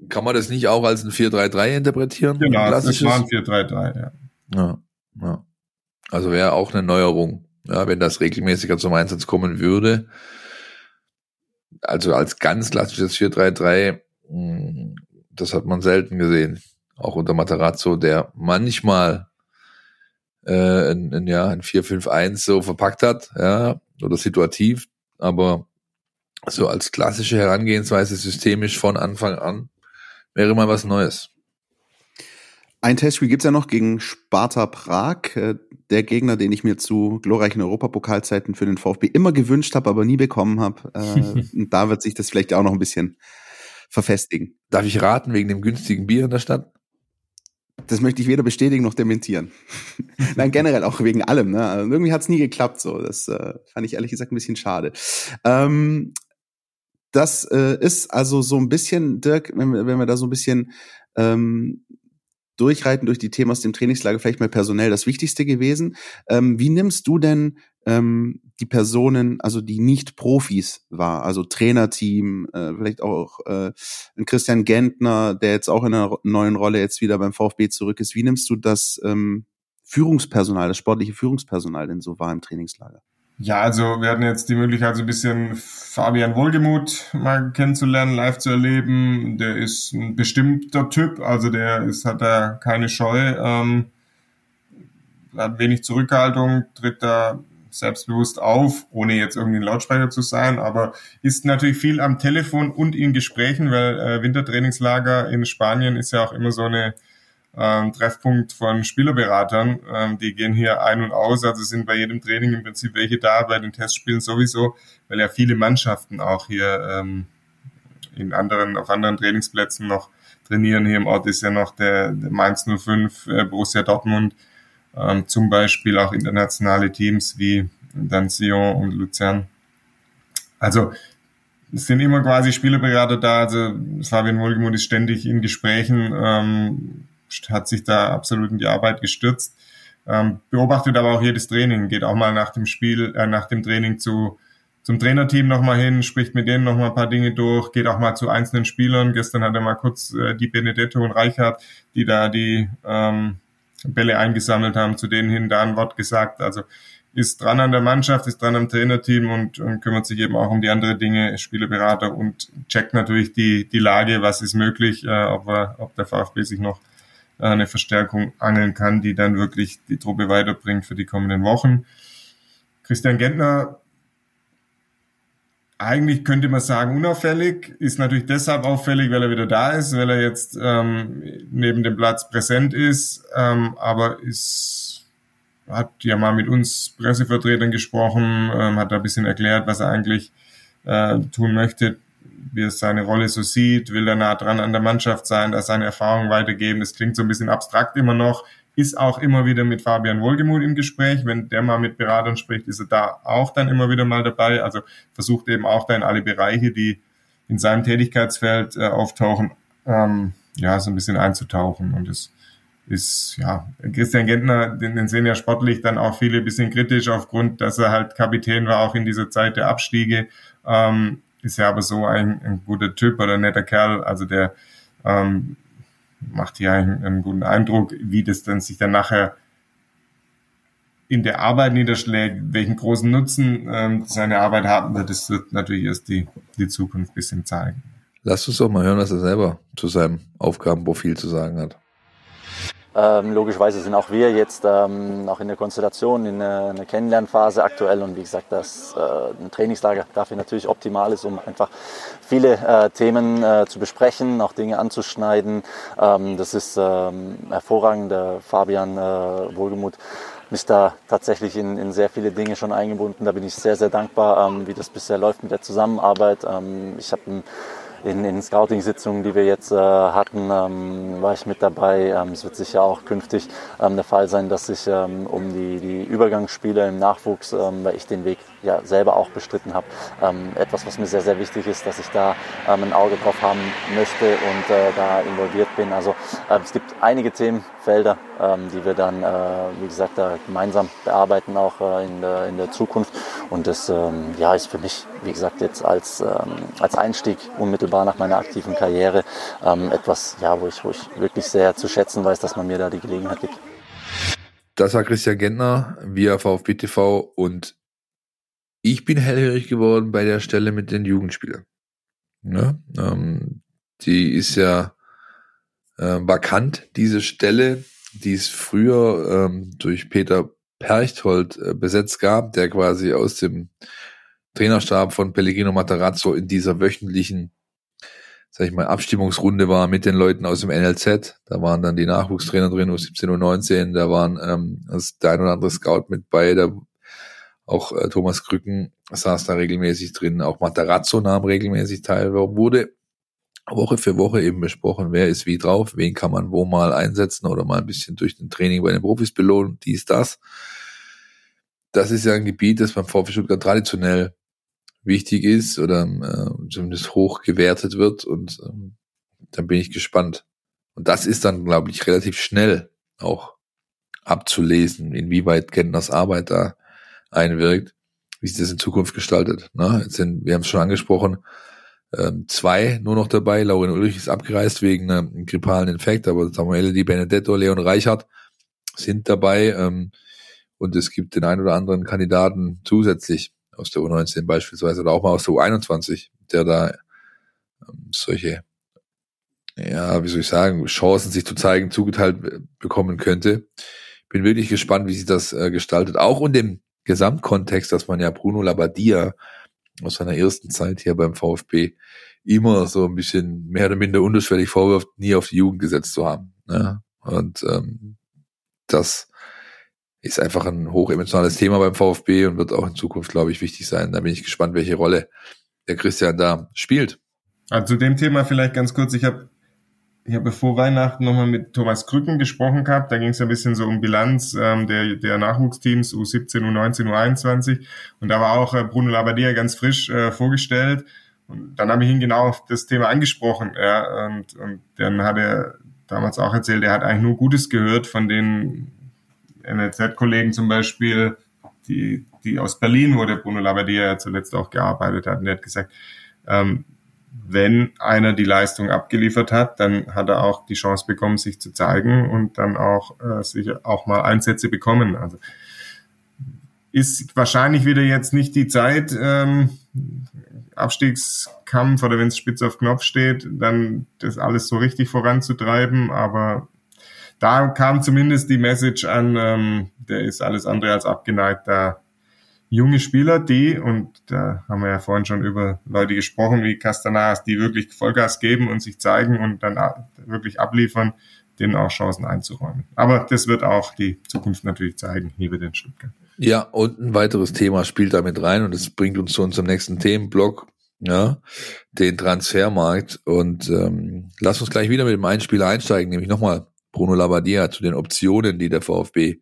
kann man das nicht auch als ein 4-3-3 interpretieren? Genau, das war ein 4-3-3, ja. ja. Ja, Also wäre auch eine Neuerung, ja, wenn das regelmäßiger zum Einsatz kommen würde. Also als ganz klassisches 4-3-3, hm, das hat man selten gesehen. Auch unter Matarazzo, der manchmal äh, ein, ein, ja, ein 4-5-1 so verpackt hat, ja, oder situativ, aber so als klassische Herangehensweise systemisch von Anfang an wäre mal was Neues. Ein Testspiel gibt's ja noch gegen Sparta Prag, äh, der Gegner, den ich mir zu glorreichen Europapokalzeiten für den VfB immer gewünscht habe, aber nie bekommen habe. Äh, *laughs* da wird sich das vielleicht auch noch ein bisschen verfestigen. Darf ich raten, wegen dem günstigen Bier in der Stadt? Das möchte ich weder bestätigen noch dementieren. *laughs* Nein, generell auch wegen allem. Ne? Also irgendwie hat es nie geklappt. So, das äh, fand ich ehrlich gesagt ein bisschen schade. Ähm, das äh, ist also so ein bisschen, Dirk, wenn wir, wenn wir da so ein bisschen ähm, durchreiten durch die Themen aus dem Trainingslager, vielleicht mal personell das Wichtigste gewesen. Ähm, wie nimmst du denn ähm, die Personen, also die nicht Profis war, also Trainerteam, äh, vielleicht auch äh, Christian Gentner, der jetzt auch in einer neuen Rolle jetzt wieder beim VfB zurück ist. Wie nimmst du das ähm, Führungspersonal, das sportliche Führungspersonal denn so wahr im Trainingslager? Ja, also wir hatten jetzt die Möglichkeit, so ein bisschen Fabian Wohlgemuth mal kennenzulernen, live zu erleben. Der ist ein bestimmter Typ, also der ist, hat da keine Scheu, ähm, hat wenig Zurückhaltung, tritt da selbstbewusst auf, ohne jetzt irgendwie ein Lautsprecher zu sein, aber ist natürlich viel am Telefon und in Gesprächen, weil äh, Wintertrainingslager in Spanien ist ja auch immer so eine ähm, Treffpunkt von Spielerberatern. Ähm, die gehen hier ein und aus, also sind bei jedem Training im Prinzip welche da, bei den Testspielen sowieso, weil ja viele Mannschaften auch hier ähm, in anderen, auf anderen Trainingsplätzen noch trainieren. Hier im Ort ist ja noch der, der Mainz 05, äh, Borussia Dortmund, ähm, zum Beispiel auch internationale Teams wie dann Sion und Luzern. Also es sind immer quasi Spielerberater da. Also Fabian Wohlgemuth ist ständig in Gesprächen, ähm, hat sich da absolut in die Arbeit gestürzt. Ähm, beobachtet aber auch jedes Training, geht auch mal nach dem Spiel, äh, nach dem Training zu zum Trainerteam nochmal hin, spricht mit denen nochmal ein paar Dinge durch, geht auch mal zu einzelnen Spielern. Gestern hat er mal kurz äh, die Benedetto und Reichert, die da die ähm, Bälle eingesammelt haben, zu denen hin da ein Wort gesagt. Also ist dran an der Mannschaft, ist dran am Trainerteam und, und kümmert sich eben auch um die andere Dinge, Spielerberater und checkt natürlich die, die Lage, was ist möglich, äh, ob, er, ob der VfB sich noch äh, eine Verstärkung angeln kann, die dann wirklich die Truppe weiterbringt für die kommenden Wochen. Christian Gentner eigentlich könnte man sagen unauffällig, ist natürlich deshalb auffällig, weil er wieder da ist, weil er jetzt ähm, neben dem Platz präsent ist, ähm, aber ist hat ja mal mit uns Pressevertretern gesprochen, ähm, hat da ein bisschen erklärt, was er eigentlich äh, tun möchte, wie er seine Rolle so sieht, will er nah dran an der Mannschaft sein, da seine Erfahrungen weitergeben. Das klingt so ein bisschen abstrakt immer noch, ist auch immer wieder mit Fabian Wohlgemuth im Gespräch. Wenn der mal mit Beratern spricht, ist er da auch dann immer wieder mal dabei. Also versucht eben auch da in alle Bereiche, die in seinem Tätigkeitsfeld äh, auftauchen, ähm, ja, so ein bisschen einzutauchen. Und das ist, ja, Christian Gentner, den, den sehen ja sportlich dann auch viele ein bisschen kritisch aufgrund, dass er halt Kapitän war, auch in dieser Zeit der Abstiege. Ähm, ist ja aber so ein, ein guter Typ oder netter Kerl, also der ähm, macht hier einen, einen guten Eindruck, wie das dann sich dann nachher in der Arbeit niederschlägt, welchen großen Nutzen ähm, seine Arbeit haben wird, das wird natürlich erst die, die Zukunft ein bisschen zeigen. Lass uns doch mal hören, was er selber zu seinem Aufgabenprofil zu sagen hat. Ähm, logischerweise sind auch wir jetzt ähm, auch in der Konstellation, in einer, einer Kennenlernphase aktuell und wie gesagt, das äh, ein Trainingslager dafür natürlich optimal ist, um einfach viele äh, Themen äh, zu besprechen, auch Dinge anzuschneiden. Ähm, das ist ähm, hervorragend. Der Fabian äh, Wohlgemuth ist da tatsächlich in, in, sehr viele Dinge schon eingebunden. Da bin ich sehr, sehr dankbar, ähm, wie das bisher läuft mit der Zusammenarbeit. Ähm, ich habe in, in Scouting-Sitzungen, die wir jetzt äh, hatten, ähm, war ich mit dabei. Ähm, es wird sicher auch künftig ähm, der Fall sein, dass ich ähm, um die, die Übergangsspiele im Nachwuchs, ähm, weil ich den Weg ja selber auch bestritten habe, ähm, etwas, was mir sehr, sehr wichtig ist, dass ich da ein Auge drauf haben möchte und äh, da involviert bin. Also es gibt einige Themenfelder, die wir dann, äh, wie gesagt, da gemeinsam bearbeiten, auch äh, in, der, in der Zukunft. Und das ja, ist für mich, wie gesagt, jetzt als, als Einstieg unmittelbar unmittelbar nach meiner aktiven Karriere ähm, etwas, ja, wo ich, wo ich wirklich sehr zu schätzen weiß, dass man mir da die Gelegenheit gibt. Das war Christian Gentner via VfB TV und ich bin hellhörig geworden bei der Stelle mit den Jugendspielern. Ne? Ähm, die ist ja äh, vakant, diese Stelle, die es früher ähm, durch Peter Perchthold äh, besetzt gab, der quasi aus dem Trainerstab von Pellegrino Matarazzo in dieser wöchentlichen sag ich mal, Abstimmungsrunde war mit den Leuten aus dem NLZ. Da waren dann die Nachwuchstrainer drin, U17, U19, da waren ähm, das, ein oder andere Scout mit bei, da auch äh, Thomas Krücken saß da regelmäßig drin, auch Matarazzo nahm regelmäßig teil, wurde Woche für Woche eben besprochen, wer ist wie drauf, wen kann man wo mal einsetzen oder mal ein bisschen durch den Training bei den Profis belohnen, dies, das. Das ist ja ein Gebiet, das beim VfB Stuttgart traditionell wichtig ist oder äh, zumindest hoch gewertet wird und ähm, dann bin ich gespannt. Und das ist dann, glaube ich, relativ schnell auch abzulesen, inwieweit Kentners Arbeit da einwirkt, wie sich das in Zukunft gestaltet. Ne? Jetzt sind, wir haben es schon angesprochen, ähm, zwei nur noch dabei. Lauren Ulrich ist abgereist wegen einem grippalen Infekt, aber Samuele Di Benedetto, Leon Reichert sind dabei. Ähm, und es gibt den einen oder anderen Kandidaten zusätzlich aus der U19 beispielsweise oder auch mal aus der U21, der da ähm, solche, ja, wie soll ich sagen, Chancen sich zu zeigen, zugeteilt bekommen könnte. Bin wirklich gespannt, wie sich das äh, gestaltet. Auch in dem Gesamtkontext, dass man ja Bruno Labbadia aus seiner ersten Zeit hier beim VfB immer so ein bisschen mehr oder minder unterschwellig vorwirft, nie auf die Jugend gesetzt zu haben. Ne? Und ähm, das ist einfach ein hochemotionales Thema beim VfB und wird auch in Zukunft, glaube ich, wichtig sein. Da bin ich gespannt, welche Rolle der Christian da spielt. Also zu dem Thema vielleicht ganz kurz. Ich habe ich habe vor Weihnachten nochmal mit Thomas Krücken gesprochen gehabt. Da ging es ein bisschen so um Bilanz ähm, der, der Nachwuchsteams U17, U19, U21. Und da war auch äh, Bruno Labbadia ganz frisch äh, vorgestellt. Und dann habe ich ihn genau auf das Thema angesprochen. Ja, und, und dann hat er damals auch erzählt, er hat eigentlich nur Gutes gehört von den NLZ-Kollegen zum Beispiel, die, die aus Berlin, wo der Bruno Labbadia ja zuletzt auch gearbeitet hat. Und er hat gesagt, ähm, wenn einer die Leistung abgeliefert hat, dann hat er auch die Chance bekommen, sich zu zeigen und dann auch äh, sich auch mal Einsätze bekommen. Also ist wahrscheinlich wieder jetzt nicht die Zeit, ähm, Abstiegskampf oder wenn es spitz auf Knopf steht, dann das alles so richtig voranzutreiben. Aber da kam zumindest die Message an, ähm, der ist alles andere als abgeneigt, da junge Spieler, die, und da haben wir ja vorhin schon über Leute gesprochen wie Castanas, die wirklich Vollgas geben und sich zeigen und dann wirklich abliefern, denen auch Chancen einzuräumen. Aber das wird auch die Zukunft natürlich zeigen, hier wird in Stuttgart. Ja, und ein weiteres Thema spielt damit rein und das bringt uns zu unserem nächsten Themenblock, ja, den Transfermarkt. Und ähm, lass uns gleich wieder mit dem einen Spieler einsteigen, nämlich nochmal Bruno Labbadia zu den Optionen, die der VfB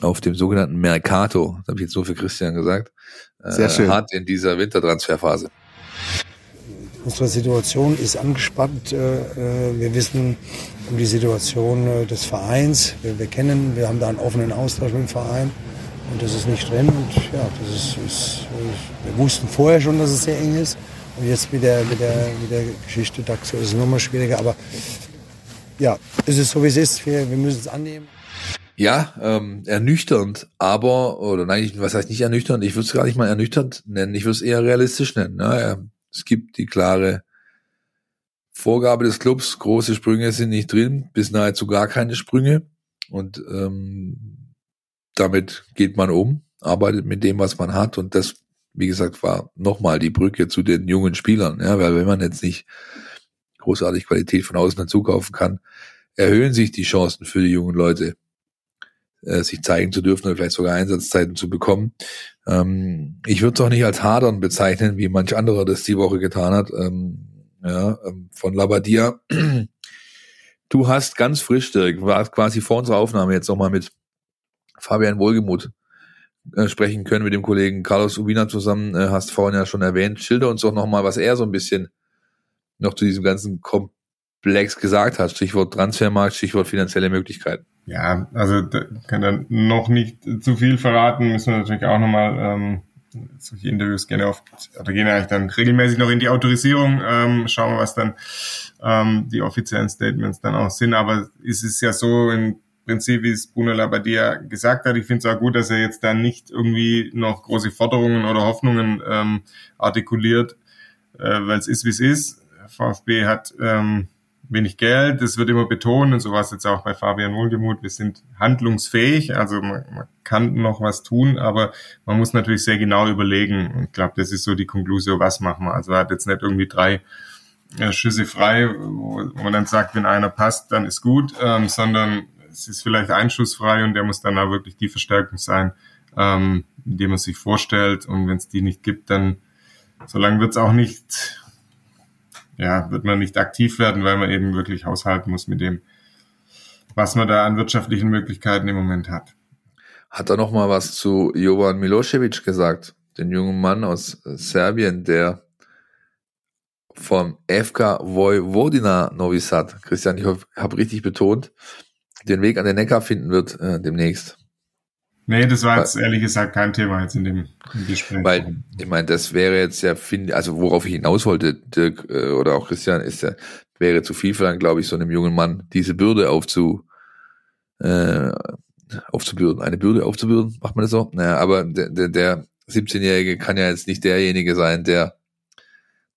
auf dem sogenannten Mercato, das habe ich jetzt nur für Christian gesagt, Sehr schön. Äh, hat in dieser Wintertransferphase. Unsere Situation ist angespannt. Äh, äh, wir wissen um die Situation des Vereins. Wir, wir kennen, wir haben da einen offenen Austausch mit dem Verein. Und das ist nicht drin. Und ja, das ist, ist, wir wussten vorher schon, dass es sehr eng ist. Und jetzt mit der, mit der, mit der Geschichte DAX ist es nochmal schwieriger. Aber ja, es ist so, wie es ist. Wir, wir müssen es annehmen. Ja, ähm, ernüchternd, aber, oder nein, was heißt nicht ernüchternd? Ich würde es gar nicht mal ernüchternd nennen, ich würde es eher realistisch nennen. Ne? Es gibt die klare Vorgabe des Clubs, große Sprünge sind nicht drin, bis nahezu gar keine Sprünge. Und ähm, damit geht man um, arbeitet mit dem, was man hat. Und das, wie gesagt, war nochmal die Brücke zu den jungen Spielern. Ja, weil wenn man jetzt nicht großartig Qualität von außen dazu kaufen kann, erhöhen sich die Chancen für die jungen Leute äh, sich zeigen zu dürfen oder vielleicht sogar Einsatzzeiten zu bekommen. Ähm, ich würde es auch nicht als Hadern bezeichnen, wie manch anderer das die Woche getan hat. Ähm, ja, ähm, von Labadia. Du hast ganz frisch, Dirk, quasi vor unserer Aufnahme jetzt nochmal mit Fabian Wohlgemuth äh, sprechen können mit dem Kollegen Carlos Ubina zusammen, äh, hast vorhin ja schon erwähnt. Schilder uns doch nochmal, was er so ein bisschen noch zu diesem ganzen Komplex gesagt hat. Stichwort Transfermarkt, Stichwort finanzielle Möglichkeiten. Ja, also da kann er noch nicht zu viel verraten, müssen wir natürlich auch nochmal ähm, solche Interviews gerne oft, oder gehen eigentlich dann regelmäßig noch in die Autorisierung, ähm, schauen wir, was dann ähm, die offiziellen Statements dann auch sind. Aber es ist ja so im Prinzip, wie es Bruno Labbadia gesagt hat, ich finde es auch gut, dass er jetzt dann nicht irgendwie noch große Forderungen oder Hoffnungen ähm, artikuliert, äh, weil es ist, wie es ist. VfB hat ähm, wenig Geld, das wird immer betont und so war es jetzt auch bei Fabian Wohlgemuth, wir sind handlungsfähig, also man, man kann noch was tun, aber man muss natürlich sehr genau überlegen und ich glaube, das ist so die Konklusion, was machen wir. Also er hat jetzt nicht irgendwie drei äh, Schüsse frei, wo, man dann sagt, wenn einer passt, dann ist gut, ähm, sondern es ist vielleicht ein Schuss frei und der muss dann auch wirklich die Verstärkung sein, ähm, die man sich vorstellt und wenn es die nicht gibt, dann solange wird es auch nicht ja, wird man nicht aktiv werden, weil man eben wirklich haushalten muss mit dem, was man da an wirtschaftlichen Möglichkeiten im Moment hat. Hat er noch mal was zu Jovan Milosevic gesagt, den jungen Mann aus Serbien, der vom FK Vojvodina Novi Sad, Christian, ich habe richtig betont, den Weg an den Neckar finden wird äh, demnächst. Nee, das war jetzt ehrlich gesagt kein Thema jetzt in dem Gespräch. Weil, ich meine, das wäre jetzt ja, also worauf ich hinaus wollte, Dirk äh, oder auch Christian, ist ja, wäre zu viel verlangt, glaube ich, so einem jungen Mann diese Bürde aufzu, äh, aufzubürden, eine Bürde aufzubürden, macht man das so? Naja, aber der, der, der 17-Jährige kann ja jetzt nicht derjenige sein, der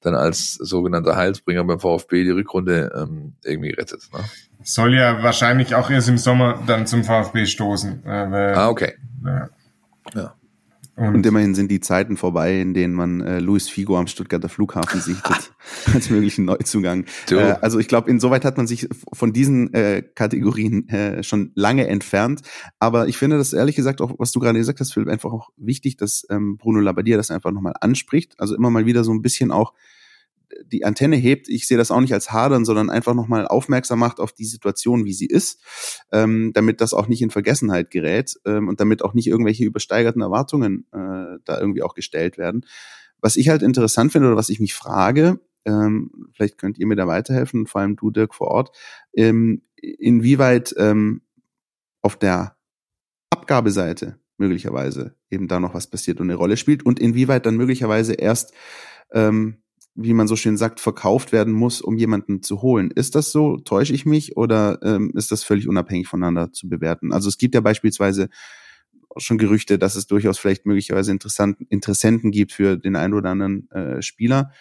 dann als sogenannter Heilsbringer beim VfB die Rückrunde ähm, irgendwie rettet. Ne? Soll ja wahrscheinlich auch erst im Sommer dann zum VfB stoßen. Äh, ah, okay. Ja. ja. Und, und, immerhin sind die Zeiten vorbei, in denen man äh, Luis Figo am Stuttgarter Flughafen sichtet *laughs* als möglichen Neuzugang. Äh, also ich glaube, insoweit hat man sich von diesen äh, Kategorien äh, schon lange entfernt. Aber ich finde das ehrlich gesagt auch, was du gerade gesagt hast, Philipp, einfach auch wichtig, dass ähm, Bruno Labbadia das einfach nochmal anspricht. Also immer mal wieder so ein bisschen auch die Antenne hebt, ich sehe das auch nicht als Hadern, sondern einfach nochmal aufmerksam macht auf die Situation, wie sie ist, ähm, damit das auch nicht in Vergessenheit gerät ähm, und damit auch nicht irgendwelche übersteigerten Erwartungen äh, da irgendwie auch gestellt werden. Was ich halt interessant finde oder was ich mich frage, ähm, vielleicht könnt ihr mir da weiterhelfen, vor allem du, Dirk, vor Ort, ähm, inwieweit ähm, auf der Abgabeseite möglicherweise eben da noch was passiert und eine Rolle spielt und inwieweit dann möglicherweise erst ähm, wie man so schön sagt, verkauft werden muss, um jemanden zu holen. Ist das so? Täusche ich mich oder ähm, ist das völlig unabhängig voneinander zu bewerten? Also es gibt ja beispielsweise schon Gerüchte, dass es durchaus vielleicht möglicherweise interessant, Interessenten gibt für den einen oder anderen äh, Spieler.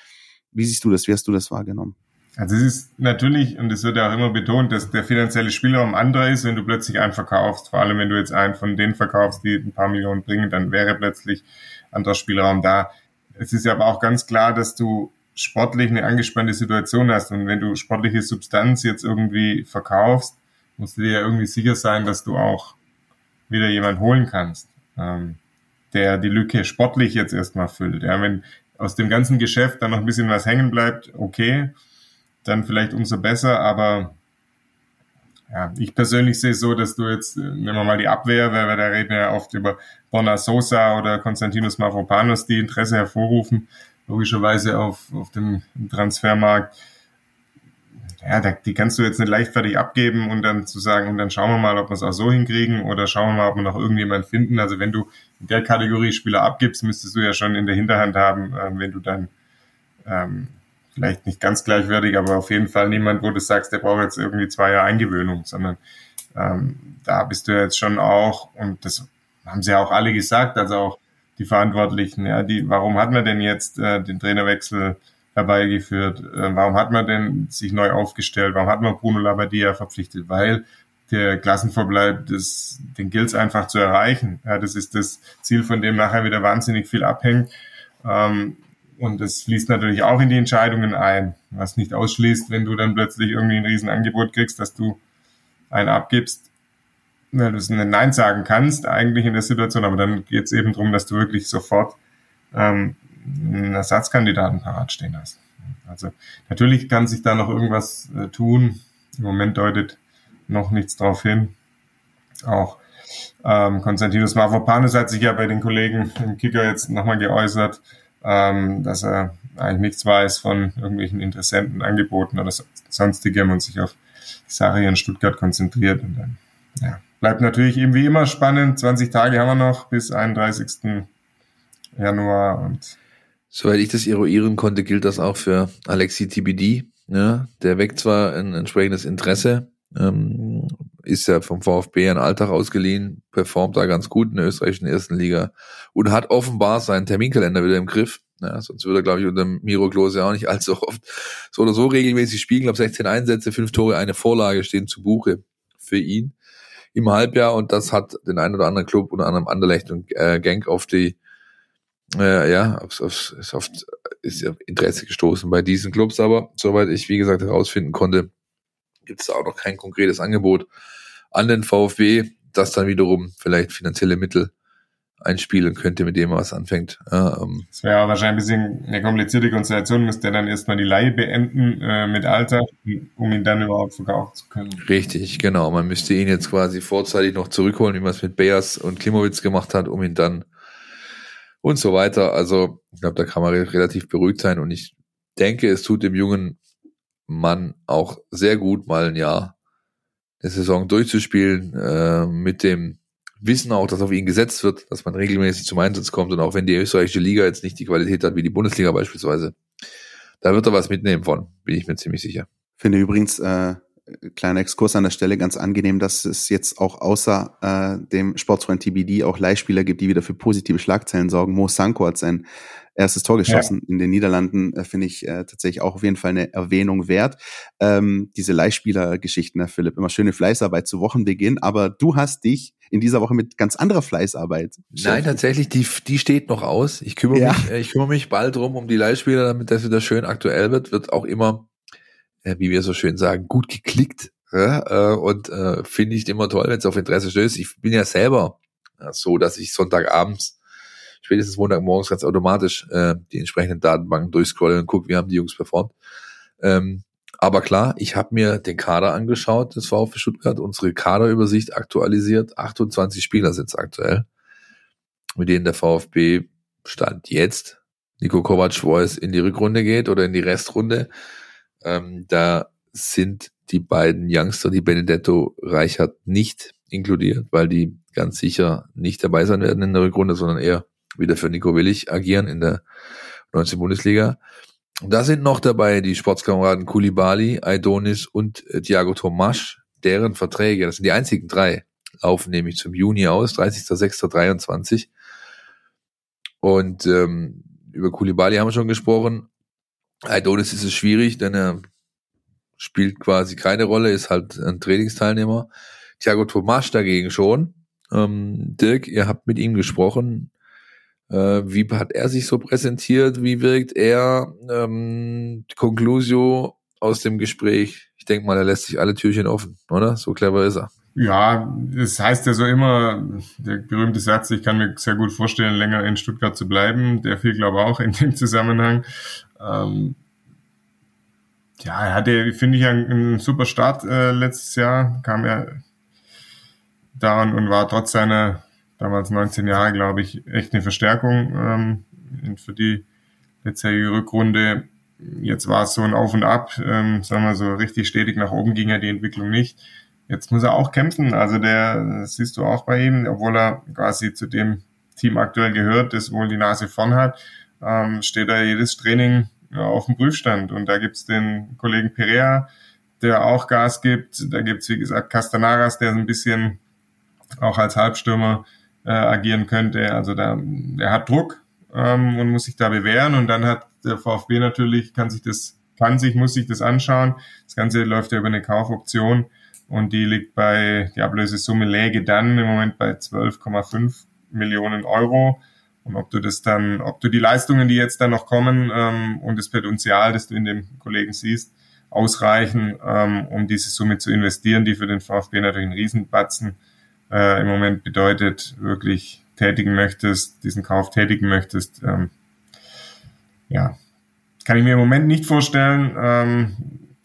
Wie siehst du das? Wie hast du das wahrgenommen? Also es ist natürlich, und es wird ja auch immer betont, dass der finanzielle Spielraum anderer ist, wenn du plötzlich einen verkaufst. Vor allem, wenn du jetzt einen von denen verkaufst, die ein paar Millionen bringen, dann wäre plötzlich anderer Spielraum da. Es ist ja aber auch ganz klar, dass du sportlich eine angespannte Situation hast und wenn du sportliche Substanz jetzt irgendwie verkaufst, musst du dir ja irgendwie sicher sein, dass du auch wieder jemand holen kannst, ähm, der die Lücke sportlich jetzt erstmal füllt. Ja, wenn aus dem ganzen Geschäft dann noch ein bisschen was hängen bleibt, okay, dann vielleicht umso besser, aber ja, ich persönlich sehe es so, dass du jetzt, nehmen wir mal die Abwehr, weil wir da reden ja oft über Bona Sosa oder Konstantinos Mavropanos, die Interesse hervorrufen logischerweise auf, auf dem Transfermarkt. Ja, die kannst du jetzt nicht leichtfertig abgeben und dann zu sagen, und dann schauen wir mal, ob wir es auch so hinkriegen oder schauen wir mal, ob wir noch irgendjemand finden. Also wenn du in der Kategorie Spieler abgibst, müsstest du ja schon in der Hinterhand haben, äh, wenn du dann ähm, vielleicht nicht ganz gleichwertig, aber auf jeden Fall niemand, wo du sagst, der braucht jetzt irgendwie zwei Jahre Eingewöhnung, sondern ähm, da bist du jetzt schon auch, und das haben sie ja auch alle gesagt, also auch die Verantwortlichen, ja, die, warum hat man denn jetzt äh, den Trainerwechsel herbeigeführt? Äh, warum hat man denn sich neu aufgestellt? Warum hat man Bruno Labbadia verpflichtet? Weil der Klassenverbleib, das, den gilt es einfach zu erreichen. Ja, das ist das Ziel, von dem nachher wieder wahnsinnig viel abhängt. Ähm, und das fließt natürlich auch in die Entscheidungen ein, was nicht ausschließt, wenn du dann plötzlich irgendwie ein Riesenangebot kriegst, dass du einen abgibst, weil du es nicht Nein sagen kannst, eigentlich in der Situation, aber dann geht es eben darum, dass du wirklich sofort ähm, einen Ersatzkandidaten parat stehen hast. Also natürlich kann sich da noch irgendwas äh, tun. Im Moment deutet noch nichts drauf hin. Auch ähm, Konstantinos Mavropanos hat sich ja bei den Kollegen im Kicker jetzt nochmal geäußert, ähm, dass er eigentlich nichts weiß von irgendwelchen Interessenten, Angeboten oder sonstigem und sich auf die in Stuttgart konzentriert. Und dann, ja, Bleibt natürlich eben wie immer spannend. 20 Tage haben wir noch bis 31. Januar und Soweit ich das eruieren konnte, gilt das auch für Alexi TBD. Ja, der weckt zwar ein entsprechendes Interesse, ähm, ist ja vom VfB in Alltag ausgeliehen, performt da ganz gut in der österreichischen ersten Liga und hat offenbar seinen Terminkalender wieder im Griff. Ja, sonst würde er, glaube ich, unter Miro Klose auch nicht allzu oft so oder so regelmäßig spielen. Ich glaube, 16 Einsätze, 5 Tore, eine Vorlage stehen zu Buche für ihn im Halbjahr und das hat den einen oder anderen Club, unter anderem Anderlecht und äh, Genk auf die äh, ja, aufs, aufs, ist, auf, ist ja Interesse gestoßen bei diesen Clubs, aber soweit ich, wie gesagt, herausfinden konnte, gibt es da auch noch kein konkretes Angebot an den VfB, das dann wiederum vielleicht finanzielle Mittel einspielen könnte, mit dem er was anfängt. Ja, ähm. Das wäre wahrscheinlich ein bisschen eine komplizierte Konstellation, müsste er dann erstmal die Leihe beenden äh, mit Alter, um ihn dann überhaupt verkaufen zu können. Richtig, genau. Man müsste ihn jetzt quasi vorzeitig noch zurückholen, wie man es mit Beas und Klimowitz gemacht hat, um ihn dann und so weiter. Also ich glaube, da kann man relativ beruhigt sein und ich denke, es tut dem jungen Mann auch sehr gut, mal ein Jahr eine Saison durchzuspielen äh, mit dem wissen auch, dass auf ihn gesetzt wird, dass man regelmäßig zum Einsatz kommt und auch wenn die österreichische Liga jetzt nicht die Qualität hat wie die Bundesliga beispielsweise, da wird er was mitnehmen von, bin ich mir ziemlich sicher. Finde übrigens äh, kleiner Exkurs an der Stelle, ganz angenehm, dass es jetzt auch außer äh, dem Sportsfreund TBD auch Leihspieler gibt, die wieder für positive Schlagzeilen sorgen. Mo Sanko hat sein erstes Tor geschossen ja. in den Niederlanden, äh, finde ich äh, tatsächlich auch auf jeden Fall eine Erwähnung wert. Ähm, diese Leihspieler-Geschichten, Herr Philipp, immer schöne Fleißarbeit zu Wochenbeginn, aber du hast dich in dieser Woche mit ganz anderer Fleißarbeit. Nein, tatsächlich, die, die steht noch aus. Ich kümmere ja. mich, äh, ich kümmere mich bald drum um die Leihspieler, damit das wieder schön aktuell wird, wird auch immer, äh, wie wir so schön sagen, gut geklickt. Ja, äh, und äh, finde ich immer toll, wenn es auf Interesse stößt. Ich bin ja selber äh, so, dass ich Sonntagabends spätestens Montagmorgens ganz automatisch äh, die entsprechenden Datenbanken durchscrollen und gucke, wie haben die Jungs performt. Ähm, aber klar, ich habe mir den Kader angeschaut des VfB Stuttgart, unsere Kaderübersicht aktualisiert. 28 Spieler sind es aktuell, mit denen der VfB Stand jetzt Nico Kovac, wo es in die Rückrunde geht oder in die Restrunde. Ähm, da sind die beiden Youngster, die Benedetto Reichert, nicht inkludiert, weil die ganz sicher nicht dabei sein werden in der Rückrunde, sondern eher wieder für Nico Willig agieren in der 19. Bundesliga. Und da sind noch dabei die Sportskameraden Kulibali, Aidonis und äh, Thiago Tomasch, deren Verträge, das sind die einzigen drei, laufen nämlich zum Juni aus, 30.06.23. Und ähm, über Kulibali haben wir schon gesprochen. Aidonis ist es schwierig, denn er spielt quasi keine Rolle, ist halt ein Trainingsteilnehmer. Thiago Tomasch dagegen schon. Ähm, Dirk, ihr habt mit ihm gesprochen. Äh, wie hat er sich so präsentiert? Wie wirkt er? Ähm, Conclusio aus dem Gespräch. Ich denke mal, er lässt sich alle Türchen offen, oder? So clever ist er. Ja, es heißt ja so immer, der berühmte Satz, ich kann mir sehr gut vorstellen, länger in Stuttgart zu bleiben. Der fiel, glaube ich, auch in dem Zusammenhang. Ähm, ja, er hatte, finde ich, einen, einen super Start äh, letztes Jahr, kam er da und war trotz seiner damals 19 Jahre, glaube ich, echt eine Verstärkung ähm, für die letztjährige Rückrunde. Jetzt war es so ein Auf und Ab, ähm, sagen wir so richtig stetig nach oben ging ja die Entwicklung nicht. Jetzt muss er auch kämpfen. Also der, siehst du auch bei ihm, obwohl er quasi zu dem Team aktuell gehört, das wohl die Nase vorn hat, ähm, steht er jedes Training ja, auf dem Prüfstand. Und da gibt's den Kollegen Perea, der auch Gas gibt. Da gibt's wie gesagt, Castanaras, der so ein bisschen auch als Halbstürmer äh, agieren könnte. Also da, er hat Druck ähm, und muss sich da bewähren und dann hat der VfB natürlich, kann sich das, kann sich, muss sich das anschauen. Das Ganze läuft ja über eine Kaufoption und die liegt bei, die Ablösesumme läge dann im Moment bei 12,5 Millionen Euro. Und ob du das dann, ob du die Leistungen, die jetzt dann noch kommen ähm, und das Potenzial, das du in dem Kollegen siehst, ausreichen, ähm, um diese Summe zu investieren, die für den VfB natürlich ein Riesenbatzen äh, im Moment bedeutet, wirklich tätigen möchtest, diesen Kauf tätigen möchtest, ähm, ja, kann ich mir im Moment nicht vorstellen, ähm,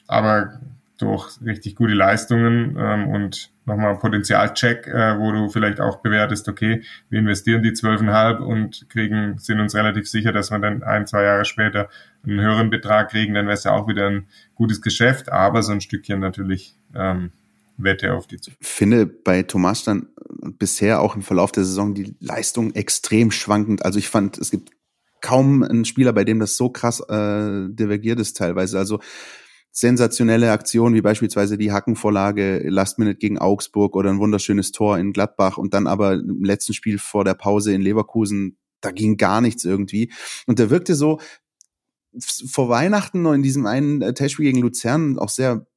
aber durch richtig gute Leistungen ähm, und nochmal Potenzialcheck, äh, wo du vielleicht auch bewertest, okay, wir investieren die zwölfeinhalb und kriegen, sind uns relativ sicher, dass wir dann ein, zwei Jahre später einen höheren Betrag kriegen, dann wäre es ja auch wieder ein gutes Geschäft, aber so ein Stückchen natürlich ähm, Wette auf die Zukunft. Finde bei Thomas dann bisher auch im Verlauf der Saison die Leistung extrem schwankend. Also ich fand, es gibt kaum einen Spieler, bei dem das so krass äh, divergiert ist teilweise. Also sensationelle Aktionen wie beispielsweise die Hackenvorlage Last Minute gegen Augsburg oder ein wunderschönes Tor in Gladbach und dann aber im letzten Spiel vor der Pause in Leverkusen, da ging gar nichts irgendwie. Und der wirkte so vor Weihnachten noch in diesem einen äh, Testspiel gegen Luzern auch sehr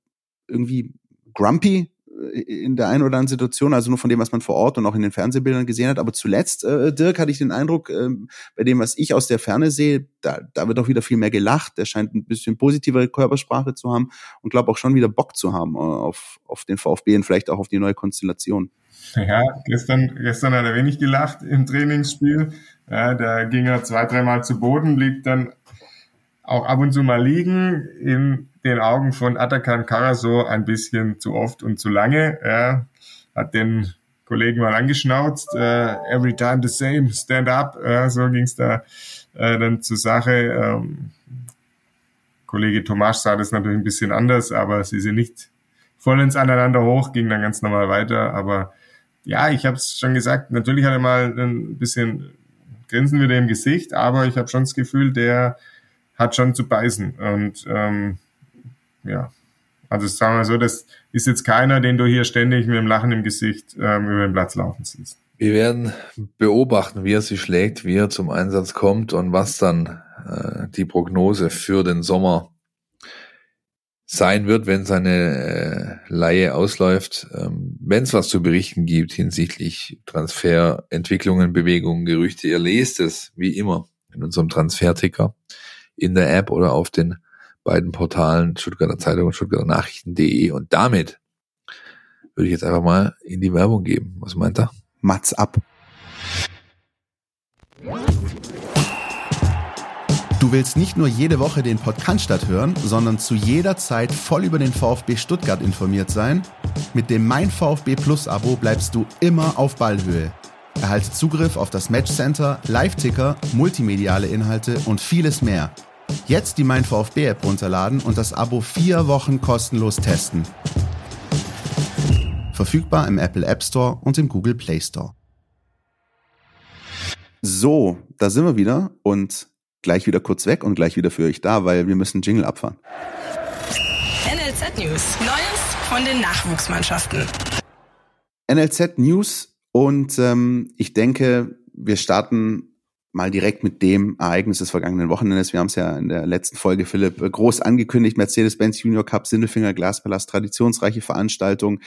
irgendwie grumpy in der einen oder anderen Situation, also nur von dem, was man vor Ort und auch in den Fernsehbildern gesehen hat. Aber zuletzt, äh, Dirk, hatte ich den Eindruck, äh, bei dem, was ich aus der Ferne sehe, da, da wird auch wieder viel mehr gelacht. Er scheint ein bisschen positivere Körpersprache zu haben und glaube auch schon wieder Bock zu haben äh, auf, auf den VfB und vielleicht auch auf die neue Konstellation. Ja, gestern, gestern hat er wenig gelacht im Trainingsspiel. Ja, da ging er zwei, dreimal zu Boden, blieb dann auch ab und zu mal liegen. In den Augen von Atakan Karaso ein bisschen zu oft und zu lange. Er hat den Kollegen mal angeschnauzt. Uh, every time the same, stand up. Uh, so ging es da uh, dann zur Sache. Ähm, Kollege Tomasz sah das natürlich ein bisschen anders, aber sie sind nicht vollends aneinander hoch, ging dann ganz normal weiter. Aber ja, ich habe es schon gesagt, natürlich hat er mal ein bisschen Grinsen wieder im Gesicht, aber ich habe schon das Gefühl, der hat schon zu beißen. Und ähm, ja, Also sagen wir so, das ist jetzt keiner, den du hier ständig mit dem Lachen im Gesicht ähm, über den Platz laufen siehst. Wir werden beobachten, wie er sich schlägt, wie er zum Einsatz kommt und was dann äh, die Prognose für den Sommer sein wird, wenn seine äh, Laie ausläuft. Ähm, wenn es was zu berichten gibt hinsichtlich Transferentwicklungen, Bewegungen, Gerüchte, ihr lest es wie immer in unserem Transferticker in der App oder auf den beiden Portalen Stuttgarter Zeitung und Stuttgarter Nachrichten.de. Und damit würde ich jetzt einfach mal in die Werbung geben. Was meint er? Mats ab. Du willst nicht nur jede Woche den Podcast hören, sondern zu jeder Zeit voll über den VfB Stuttgart informiert sein? Mit dem Mein VfB Plus Abo bleibst du immer auf Ballhöhe. Erhalte Zugriff auf das Matchcenter, Live-Ticker, multimediale Inhalte und vieles mehr. Jetzt die Mein VfB App runterladen und das Abo vier Wochen kostenlos testen. Verfügbar im Apple App Store und im Google Play Store. So, da sind wir wieder und gleich wieder kurz weg und gleich wieder für euch da, weil wir müssen Jingle abfahren. NLZ News. Neues von den Nachwuchsmannschaften. NLZ News und ähm, ich denke, wir starten mal direkt mit dem Ereignis des vergangenen Wochenendes. Wir haben es ja in der letzten Folge, Philipp, groß angekündigt. Mercedes-Benz Junior Cup, Sindelfinger Glaspalast, traditionsreiche Veranstaltung.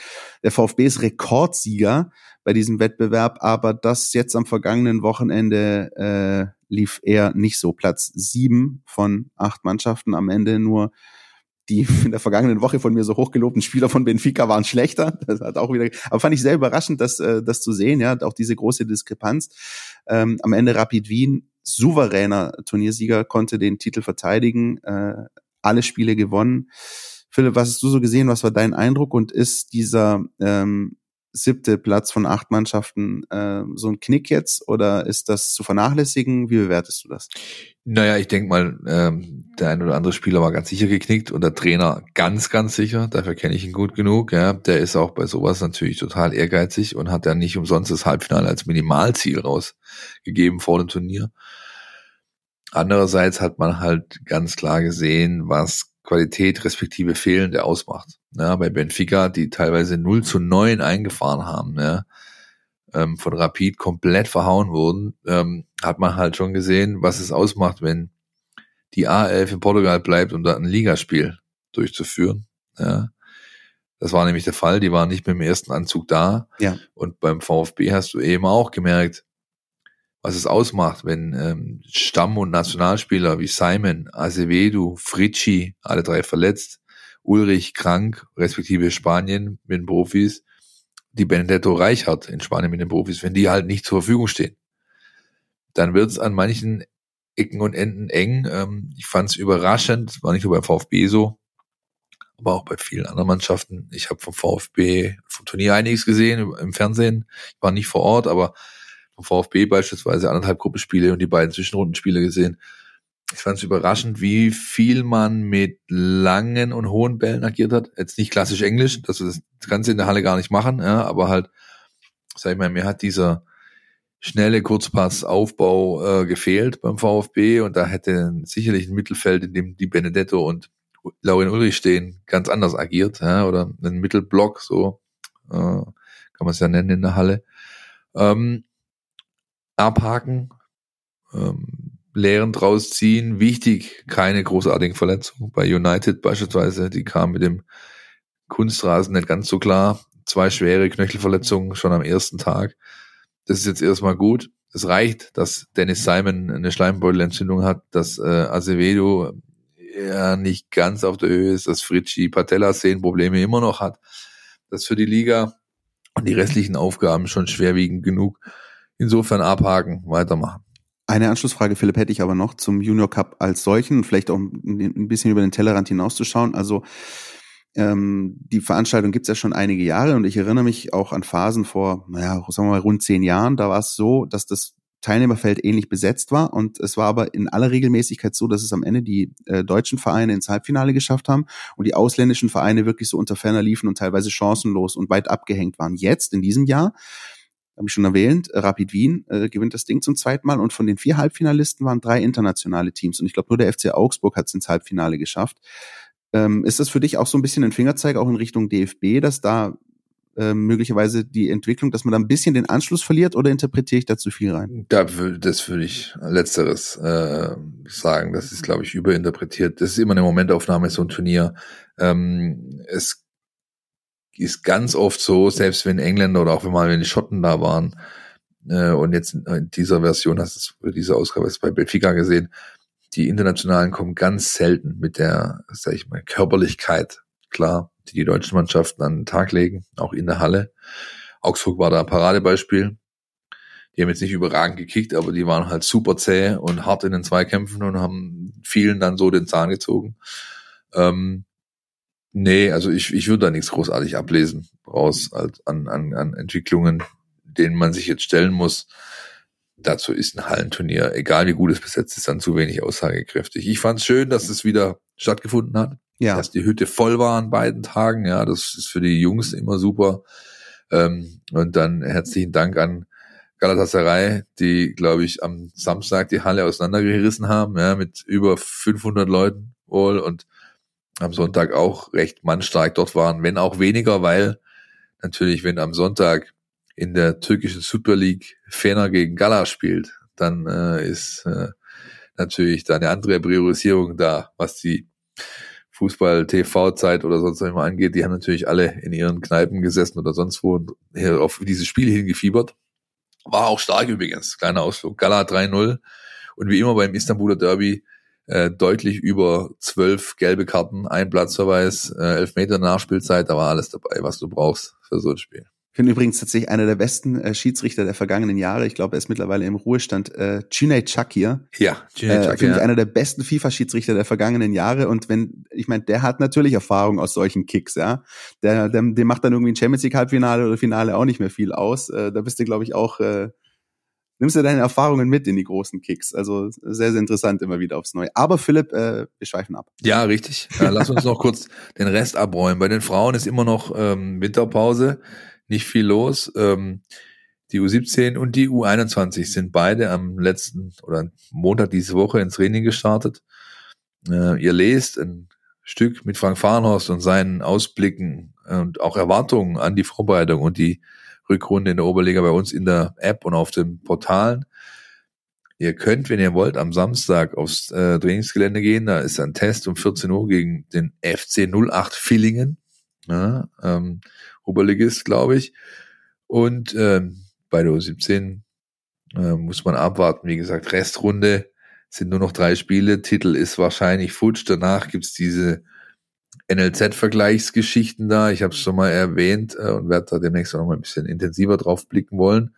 Der VfB ist Rekordsieger bei diesem Wettbewerb, aber das jetzt am vergangenen Wochenende äh, lief eher nicht so. Platz sieben von acht Mannschaften am Ende nur die in der vergangenen Woche von mir so hochgelobten Spieler von Benfica waren schlechter. *laughs* Das hat auch wieder, aber fand ich sehr überraschend, das, äh, das zu sehen, ja, auch diese große Diskrepanz. Ähm, am Ende Rapid Wien, souveräner Turniersieger, konnte den Titel verteidigen, äh, alle Spiele gewonnen. Philipp, was hast du so gesehen? Was war dein Eindruck? Und ist dieser ähm, siebte Platz von acht Mannschaften äh, so ein Knick jetzt oder ist das zu vernachlässigen? Wie bewertest du das? Naja, ich denke mal, ähm, der ein oder andere Spieler war ganz sicher geknickt und der Trainer ganz, ganz sicher. Dafür kenne ich ihn gut genug. Ja. Der ist auch bei sowas natürlich total ehrgeizig und hat ja nicht umsonst das Halbfinale als Minimalziel rausgegeben vor dem Turnier. Andererseits hat man halt ganz klar gesehen, was Qualität respektive fehlende ausmacht. Ja, bei Benfica, die teilweise 0 zu 9 eingefahren haben, ja, ähm, von Rapid komplett verhauen wurden, ähm, hat man halt schon gesehen, was es ausmacht, wenn die A11 in Portugal bleibt, um da ein Ligaspiel durchzuführen. Ja. Das war nämlich der Fall, die waren nicht mit dem ersten Anzug da. Ja. Und beim VfB hast du eben auch gemerkt, was es ausmacht, wenn ähm, Stamm- und Nationalspieler wie Simon, Acevedo, Fritschi, alle drei verletzt, Ulrich krank, respektive Spanien mit den Profis, die Benedetto Reichert in Spanien mit den Profis, wenn die halt nicht zur Verfügung stehen, dann wird es an manchen Ecken und Enden eng. Ähm, ich fand es überraschend, das war nicht nur beim VfB so, aber auch bei vielen anderen Mannschaften. Ich habe vom VfB vom Turnier einiges gesehen im Fernsehen. Ich war nicht vor Ort, aber vom VfB beispielsweise anderthalb Gruppenspiele und die beiden Zwischenrundenspiele gesehen. Ich fand es überraschend, wie viel man mit langen und hohen Bällen agiert hat. Jetzt nicht klassisch Englisch, dass wir das Ganze in der Halle gar nicht machen, ja, aber halt, sag ich mal, mir hat dieser schnelle Kurzpassaufbau äh, gefehlt beim VfB und da hätte sicherlich ein Mittelfeld, in dem die Benedetto und Laurin Ulrich stehen, ganz anders agiert, ja, oder ein Mittelblock, so äh, kann man es ja nennen in der Halle. Ähm, abhaken, ähm, Lehren draus ziehen. Wichtig, keine großartigen Verletzungen. Bei United beispielsweise, die kam mit dem Kunstrasen nicht ganz so klar. Zwei schwere Knöchelverletzungen schon am ersten Tag. Das ist jetzt erstmal gut. Es reicht, dass Dennis Simon eine Schleimbeutelentzündung hat, dass äh, Acevedo ja nicht ganz auf der Höhe ist, dass Fritschi Patella-Sehnenprobleme immer noch hat. Das für die Liga und die restlichen Aufgaben schon schwerwiegend genug. Insofern abhaken, weitermachen. Eine Anschlussfrage, Philipp, hätte ich aber noch zum Junior Cup als solchen, vielleicht auch ein bisschen über den Tellerrand hinauszuschauen. Also ähm, die Veranstaltung gibt's ja schon einige Jahre und ich erinnere mich auch an Phasen vor, naja, sagen wir mal, rund zehn Jahren. Da war es so, dass das Teilnehmerfeld ähnlich besetzt war und es war aber in aller Regelmäßigkeit so, dass es am Ende die äh, deutschen Vereine ins Halbfinale geschafft haben und die ausländischen Vereine wirklich so unter Ferner liefen und teilweise chancenlos und weit abgehängt waren. Jetzt, in diesem Jahr, habe ich schon erwähnt, Rapid Wien äh, gewinnt das Ding zum zweiten Mal und von den vier Halbfinalisten waren drei internationale Teams und ich glaube nur der FC Augsburg hat es ins Halbfinale geschafft. Ähm, ist das für dich auch so ein bisschen ein Fingerzeig auch in Richtung DFB, dass da äh, möglicherweise die Entwicklung, dass man da ein bisschen den Anschluss verliert oder interpretiere ich da zu viel rein? Da, das würde ich letzteres äh, sagen. Das ist, glaube ich, überinterpretiert. Das ist immer eine Momentaufnahme, so ein Turnier. Ähm, es ist ganz oft so, selbst wenn Engländer oder auch wenn mal wenn die Schotten da waren, äh, und jetzt in dieser Version hast du diese Ausgabe ist bei Benfica gesehen, die Internationalen kommen ganz selten mit der, sag ich mal, Körperlichkeit klar, die die deutschen Mannschaften an den Tag legen, auch in der Halle. Augsburg war da ein Paradebeispiel. Die haben jetzt nicht überragend gekickt, aber die waren halt super zäh und hart in den Zweikämpfen und haben vielen dann so den Zahn gezogen. Ähm, nee, also ich, ich würde da nichts großartig ablesen raus an, an, an Entwicklungen, denen man sich jetzt stellen muss. Dazu ist ein Hallenturnier, egal wie gut es besetzt ist, dann zu wenig aussagekräftig. Ich fand es schön, dass es wieder stattgefunden hat ja. dass die Hütte voll war an beiden Tagen. Ja, das ist für die Jungs immer super. Ähm, und dann herzlichen Dank an Galatasaray, die, glaube ich, am Samstag die Halle auseinandergerissen haben, ja, mit über 500 Leuten wohl und am Sonntag auch recht mannstark dort waren, wenn auch weniger, weil natürlich, wenn am Sonntag in der türkischen Super League Fener gegen Gala spielt, dann äh, ist äh, natürlich da eine andere Priorisierung da, was die Fußball-TV-Zeit oder sonst was immer angeht, die haben natürlich alle in ihren Kneipen gesessen oder sonst wo und auf dieses Spiel hingefiebert. War auch stark übrigens, kleiner Ausflug. Gala 3-0 und wie immer beim Istanbuler Derby äh, deutlich über zwölf gelbe Karten, ein Platzverweis, äh, elf Meter Nachspielzeit, da war alles dabei, was du brauchst für so ein Spiel. Ich finde übrigens tatsächlich einer der besten äh, Schiedsrichter der vergangenen Jahre. Ich glaube, er ist mittlerweile im Ruhestand. Äh, Cüneyt Çakir. Ja, Cüneyt Çakir. Äh, finde ich einer der besten FIFA-Schiedsrichter der vergangenen Jahre. Und wenn, ich meine, der hat natürlich Erfahrung aus solchen Kicks, ja. Der, der, der macht dann irgendwie ein Champions League Halbfinale oder Finale auch nicht mehr viel aus. Äh, da bist du, glaube ich, auch, äh, nimmst du deine Erfahrungen mit in die großen Kicks. Also sehr, sehr interessant immer wieder aufs Neue. Aber Philipp, äh, wir schweifen ab. Ja, richtig. Äh, lass uns noch kurz den Rest abräumen. Bei den Frauen ist immer noch ähm, Winterpause nicht viel los. Ähm, die U17 und die U21 sind beide am letzten oder Montag diese Woche ins Training gestartet. Äh, ihr lest ein Stück mit Frank Fahrenhorst und seinen Ausblicken und auch Erwartungen an die Vorbereitung und die Rückrunde in der Oberliga bei uns in der App und auf den Portalen. Ihr könnt, wenn ihr wollt, am Samstag aufs äh, Trainingsgelände gehen. Da ist ein Test um 14 Uhr gegen den FC 08 Villingen. Ja, ähm, Oberligist, glaube ich. Und ähm, bei der U17 äh, muss man abwarten. Wie gesagt, Restrunde sind nur noch drei Spiele. Titel ist wahrscheinlich futsch. Danach gibt's diese NLZ-Vergleichsgeschichten da. Ich habe es schon mal erwähnt äh, und werde da demnächst auch noch mal ein bisschen intensiver drauf blicken wollen.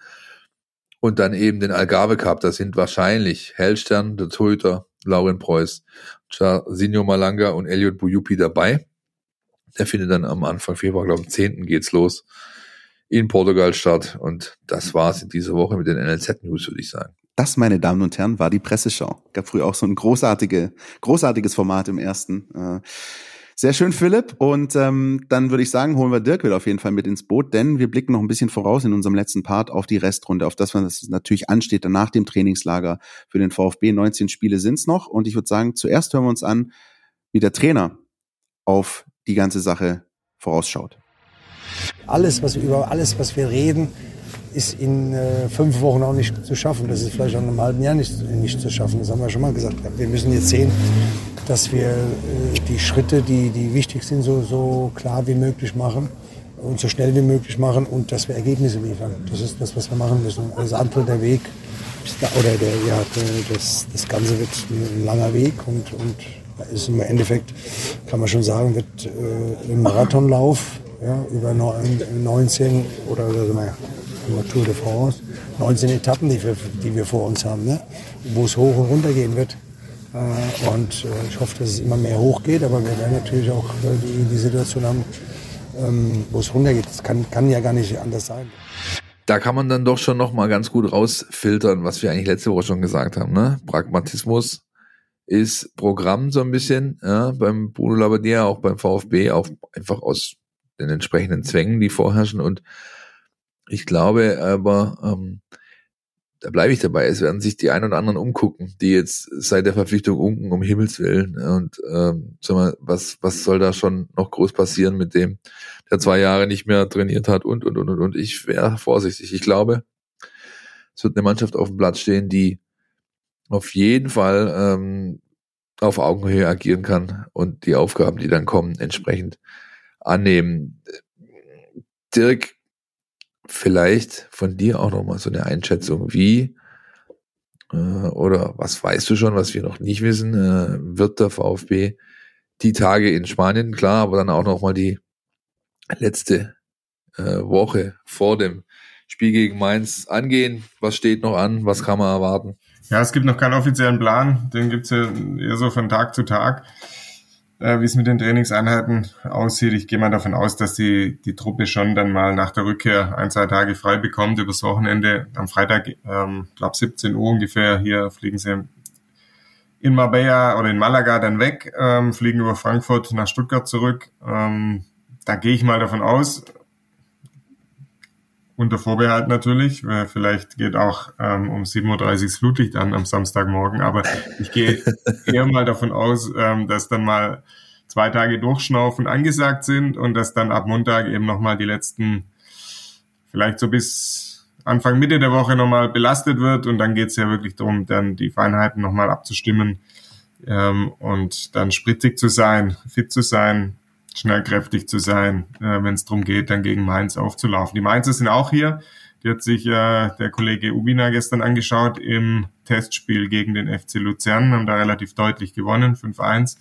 Und dann eben den Algarve Cup. Da sind wahrscheinlich Hellstern, der Torhüter, Lauren Preuß, Jasinho Malanga und Elliot Buyupi dabei. Der findet dann am Anfang Februar, glaube ich, am 10. geht's los in Portugal statt. Und das war's in dieser Woche mit den NLZ-News, würde ich sagen. Das, meine Damen und Herren, war die Presseschau. Gab früher auch so ein großartige, großartiges Format im ersten. Äh, sehr schön, Philipp. Und ähm, dann würde ich sagen, holen wir Dirk wieder auf jeden Fall mit ins Boot, denn wir blicken noch ein bisschen voraus in unserem letzten Part auf die Restrunde, auf das, was natürlich ansteht nach dem Trainingslager für den VfB. 19 Spiele sind's noch. Und ich würde sagen, zuerst hören wir uns an, wie der Trainer auf die ganze Sache vorausschaut. Alles, was wir über alles, was wir reden, ist in äh, fünf Wochen auch nicht zu schaffen. Das ist vielleicht auch in einem halben Jahr nicht, nicht zu schaffen. Das haben wir schon mal gesagt. Wir müssen jetzt sehen, dass wir äh, die Schritte, die, die wichtig sind, so, so klar wie möglich machen und so schnell wie möglich machen und dass wir Ergebnisse liefern. Das ist das, was wir machen müssen. Alles andere, der Weg, oder der, ja, das, das Ganze wird ein langer Weg und, und ist im Endeffekt, kann man schon sagen, wird äh, ein Marathonlauf ja, über 19 oder also mal, Tour de France, 19 Etappen, die wir, die wir vor uns haben, ne? wo es hoch und runter gehen wird. Äh, und äh, ich hoffe, dass es immer mehr hoch geht, aber wir werden natürlich auch äh, die, die Situation haben, ähm, wo es runtergeht. Das kann, kann ja gar nicht anders sein. Da kann man dann doch schon noch mal ganz gut rausfiltern, was wir eigentlich letzte Woche schon gesagt haben. Ne? Pragmatismus ist Programm so ein bisschen, ja, beim Bruno Labbadia, auch beim VfB, auch einfach aus den entsprechenden Zwängen, die vorherrschen. Und ich glaube aber, ähm, da bleibe ich dabei. Es werden sich die ein oder anderen umgucken, die jetzt seit der Verpflichtung unken, um Himmels Willen. Und ähm, sag mal, was, was soll da schon noch groß passieren mit dem, der zwei Jahre nicht mehr trainiert hat und und und und und. Ich wäre vorsichtig. Ich glaube, es wird eine Mannschaft auf dem Platz stehen, die auf jeden Fall ähm, auf Augenhöhe agieren kann und die Aufgaben, die dann kommen, entsprechend annehmen. Dirk, vielleicht von dir auch nochmal so eine Einschätzung, wie äh, oder was weißt du schon, was wir noch nicht wissen, äh, wird der VfB die Tage in Spanien, klar, aber dann auch nochmal die letzte äh, Woche vor dem Spiel gegen Mainz angehen. Was steht noch an? Was kann man erwarten? Ja, es gibt noch keinen offiziellen Plan. Den gibt's ja eher so von Tag zu Tag äh, wie es mit den Trainingseinheiten aussieht. Ich gehe mal davon aus, dass die, die Truppe schon dann mal nach der Rückkehr ein, zwei Tage frei bekommt übers Wochenende. Am Freitag, ähm, glaube 17 Uhr ungefähr, hier fliegen sie in Marbella oder in Malaga dann weg, ähm, fliegen über Frankfurt nach Stuttgart zurück. Ähm, da gehe ich mal davon aus, unter Vorbehalt natürlich. Vielleicht geht auch ähm, um 7.30 Uhr Flutlicht an am Samstagmorgen, aber ich gehe *laughs* eher mal davon aus, ähm, dass dann mal zwei Tage Durchschnaufen angesagt sind und dass dann ab Montag eben nochmal die letzten, vielleicht so bis Anfang Mitte der Woche nochmal belastet wird und dann geht es ja wirklich darum, dann die Feinheiten nochmal abzustimmen ähm, und dann spritzig zu sein, fit zu sein, schnellkräftig zu sein, äh, wenn es darum geht, dann gegen Mainz aufzulaufen. Die Mainzer sind auch hier. Die hat sich äh, der Kollege Ubina gestern angeschaut im Testspiel gegen den FC Luzern, haben da relativ deutlich gewonnen, 5-1.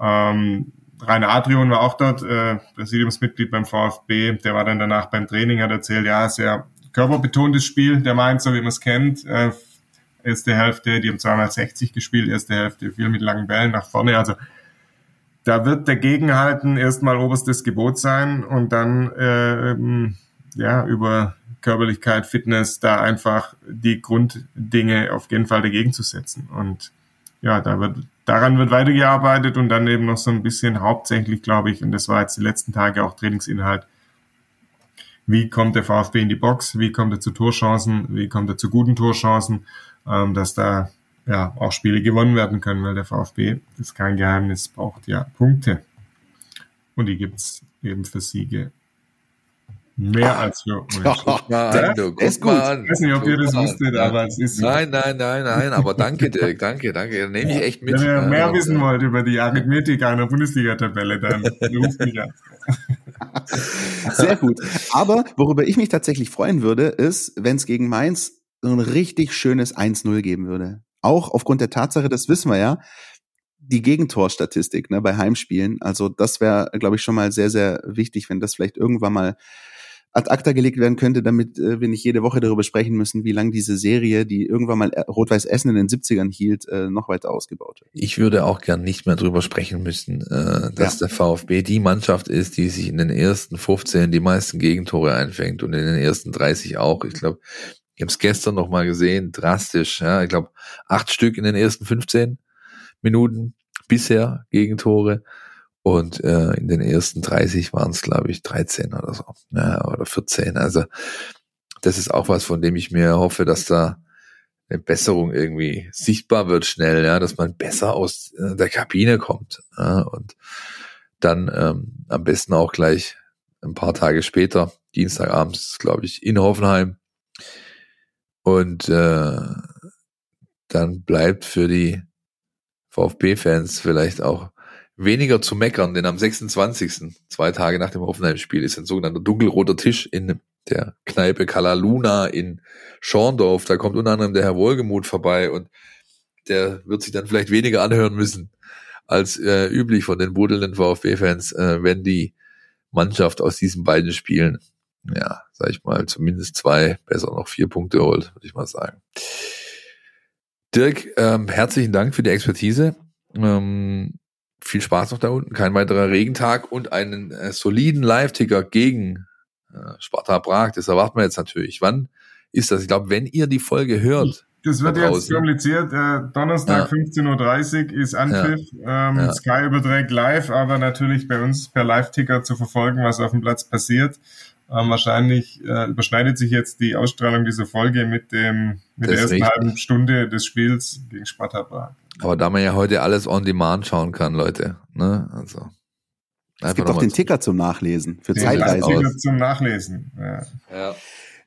Ähm, Rainer Adrian war auch dort, äh, Präsidiumsmitglied beim VfB, der war dann danach beim Training, hat erzählt, ja, sehr körperbetontes Spiel, der Mainzer, wie man es kennt. Äh, erste Hälfte, die haben zweimal 60 gespielt, erste Hälfte viel mit langen Bällen nach vorne, also da wird der Gegenhalten erstmal oberstes Gebot sein und dann äh, ja über Körperlichkeit, Fitness da einfach die Grunddinge auf jeden Fall dagegen zu setzen. Und ja, da wird daran wird weitergearbeitet und dann eben noch so ein bisschen hauptsächlich, glaube ich, und das war jetzt die letzten Tage auch Trainingsinhalt. Wie kommt der VfB in die Box? Wie kommt er zu Torchancen? Wie kommt er zu guten Torchancen? Ähm, dass da ja, auch Spiele gewonnen werden können, weil der VfB, das ist kein Geheimnis, braucht ja Punkte. Und die gibt's eben für Siege mehr als für *laughs* an, du, guck ist gut. Ich weiß nicht, ob ihr das wusstet, aber es ist so. Nein, nein, nein, nein, aber danke Dirk, danke, danke. Da nehme ich echt mit. Wenn ihr mehr wissen wollt über die Arithmetik einer Bundesliga-Tabelle, dann ruft mich an. *laughs* Sehr gut. Aber worüber ich mich tatsächlich freuen würde, ist, wenn es gegen Mainz so ein richtig schönes 1-0 geben würde auch aufgrund der Tatsache, das wissen wir ja, die Gegentorstatistik ne, bei Heimspielen. Also das wäre, glaube ich, schon mal sehr, sehr wichtig, wenn das vielleicht irgendwann mal ad acta gelegt werden könnte, damit äh, wir nicht jede Woche darüber sprechen müssen, wie lange diese Serie, die irgendwann mal Rot-Weiß Essen in den 70ern hielt, äh, noch weiter ausgebaut wird. Ich würde auch gern nicht mehr darüber sprechen müssen, äh, dass ja. der VfB die Mannschaft ist, die sich in den ersten 15 die meisten Gegentore einfängt und in den ersten 30 auch. Ich glaube, ich habe es gestern noch mal gesehen, drastisch. Ja, ich glaube, acht Stück in den ersten 15 Minuten bisher Gegentore. Und äh, in den ersten 30 waren es, glaube ich, 13 oder so. Ja, oder 14. Also das ist auch was, von dem ich mir hoffe, dass da eine Besserung irgendwie sichtbar wird schnell, ja, dass man besser aus äh, der Kabine kommt. Ja, und dann ähm, am besten auch gleich ein paar Tage später, Dienstagabends, glaube ich, in Hoffenheim und äh, dann bleibt für die VfB-Fans vielleicht auch weniger zu meckern, denn am 26., zwei Tage nach dem Hoffenheim-Spiel, ist ein sogenannter dunkelroter Tisch in der Kneipe Kalaluna in Schorndorf. Da kommt unter anderem der Herr Wohlgemuth vorbei und der wird sich dann vielleicht weniger anhören müssen als äh, üblich von den budelnden VfB-Fans, äh, wenn die Mannschaft aus diesen beiden Spielen ja, sag ich mal, zumindest zwei, besser noch vier Punkte holt, würde ich mal sagen. Dirk, ähm, herzlichen Dank für die Expertise. Ähm, viel Spaß noch da unten, kein weiterer Regentag und einen äh, soliden Live-Ticker gegen äh, Sparta Prag. Das erwarten wir jetzt natürlich. Wann ist das? Ich glaube, wenn ihr die Folge hört. Das wird da jetzt kompliziert. Äh, Donnerstag ja. 15.30 Uhr ist Anpfiff. Ja. Ähm, ja. Sky überträgt live, aber natürlich bei uns per Live-Ticker zu verfolgen, was auf dem Platz passiert. Ähm, wahrscheinlich äh, überschneidet sich jetzt die Ausstrahlung dieser Folge mit dem mit der ersten richtig. halben Stunde des Spiels gegen Sparta Prag. Aber da man ja heute alles on demand schauen kann, Leute, ne? Also. Es gibt auch den Ticker zum Nachlesen für Zeitreise. Ticker zum Nachlesen. Ja. ja.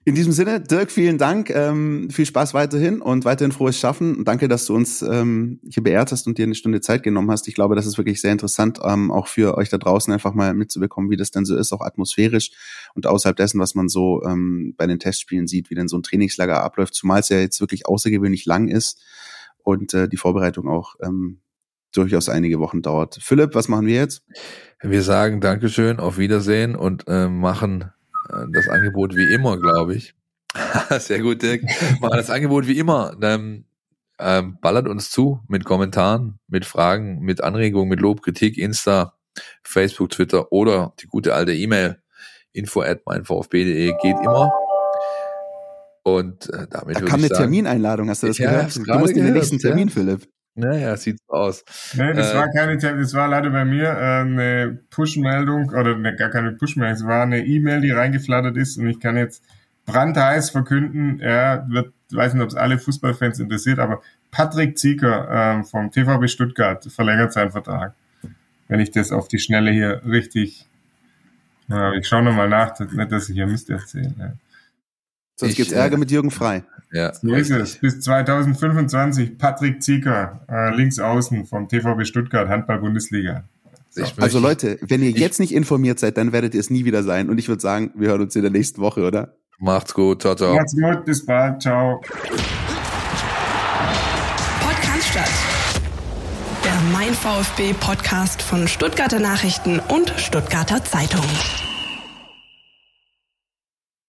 In diesem Sinne, Dirk, vielen Dank. Ähm, viel Spaß weiterhin und weiterhin frohes Schaffen. Danke, dass du uns ähm, hier beehrt hast und dir eine Stunde Zeit genommen hast. Ich glaube, das ist wirklich sehr interessant, ähm, auch für euch da draußen einfach mal mitzubekommen, wie das denn so ist, auch atmosphärisch und außerhalb dessen, was man so ähm, bei den Testspielen sieht, wie denn so ein Trainingslager abläuft, zumal es ja jetzt wirklich außergewöhnlich lang ist und äh, die Vorbereitung auch ähm, durchaus einige Wochen dauert. Philipp, was machen wir jetzt? Wir sagen Dankeschön, auf Wiedersehen und äh, machen das Angebot wie immer, glaube ich. *laughs* Sehr gut, Dirk. Machen das Angebot wie immer. Ähm, ähm, ballert uns zu mit Kommentaren, mit Fragen, mit Anregungen, mit Lob, Kritik, Insta, Facebook, Twitter oder die gute alte E-Mail info at meinvfb.de geht immer. Und äh, damit da kam eine sagen, Termineinladung, hast du das ja, gehört? Du musst in den nächsten Termin, ja. Philipp. Naja, sieht so aus. Nee, das äh, war keine, das war leider bei mir äh, eine Push-Meldung oder ne, gar keine Push-Meldung, es war eine E-Mail, die reingeflattert ist und ich kann jetzt brandheiß verkünden, er wird, weiß nicht, ob es alle Fußballfans interessiert, aber Patrick Zieker äh, vom TVB Stuttgart verlängert seinen Vertrag. Wenn ich das auf die Schnelle hier richtig, äh, ich schaue nochmal nach, nicht, dass ich hier Mist erzähle. Ja. Sonst gibt's Ärger mit Jürgen Frei. Ja. So ist es. Bis 2025 Patrick Zieker, äh, links außen vom TVB Stuttgart, Handball-Bundesliga. So. Also Leute, wenn ihr jetzt nicht informiert seid, dann werdet ihr es nie wieder sein. Und ich würde sagen, wir hören uns in der nächsten Woche, oder? Macht's gut, ciao, ciao. Macht's gut, bis bald, ciao. Podcast statt. Der Mein VfB Podcast von Stuttgarter Nachrichten und Stuttgarter Zeitung.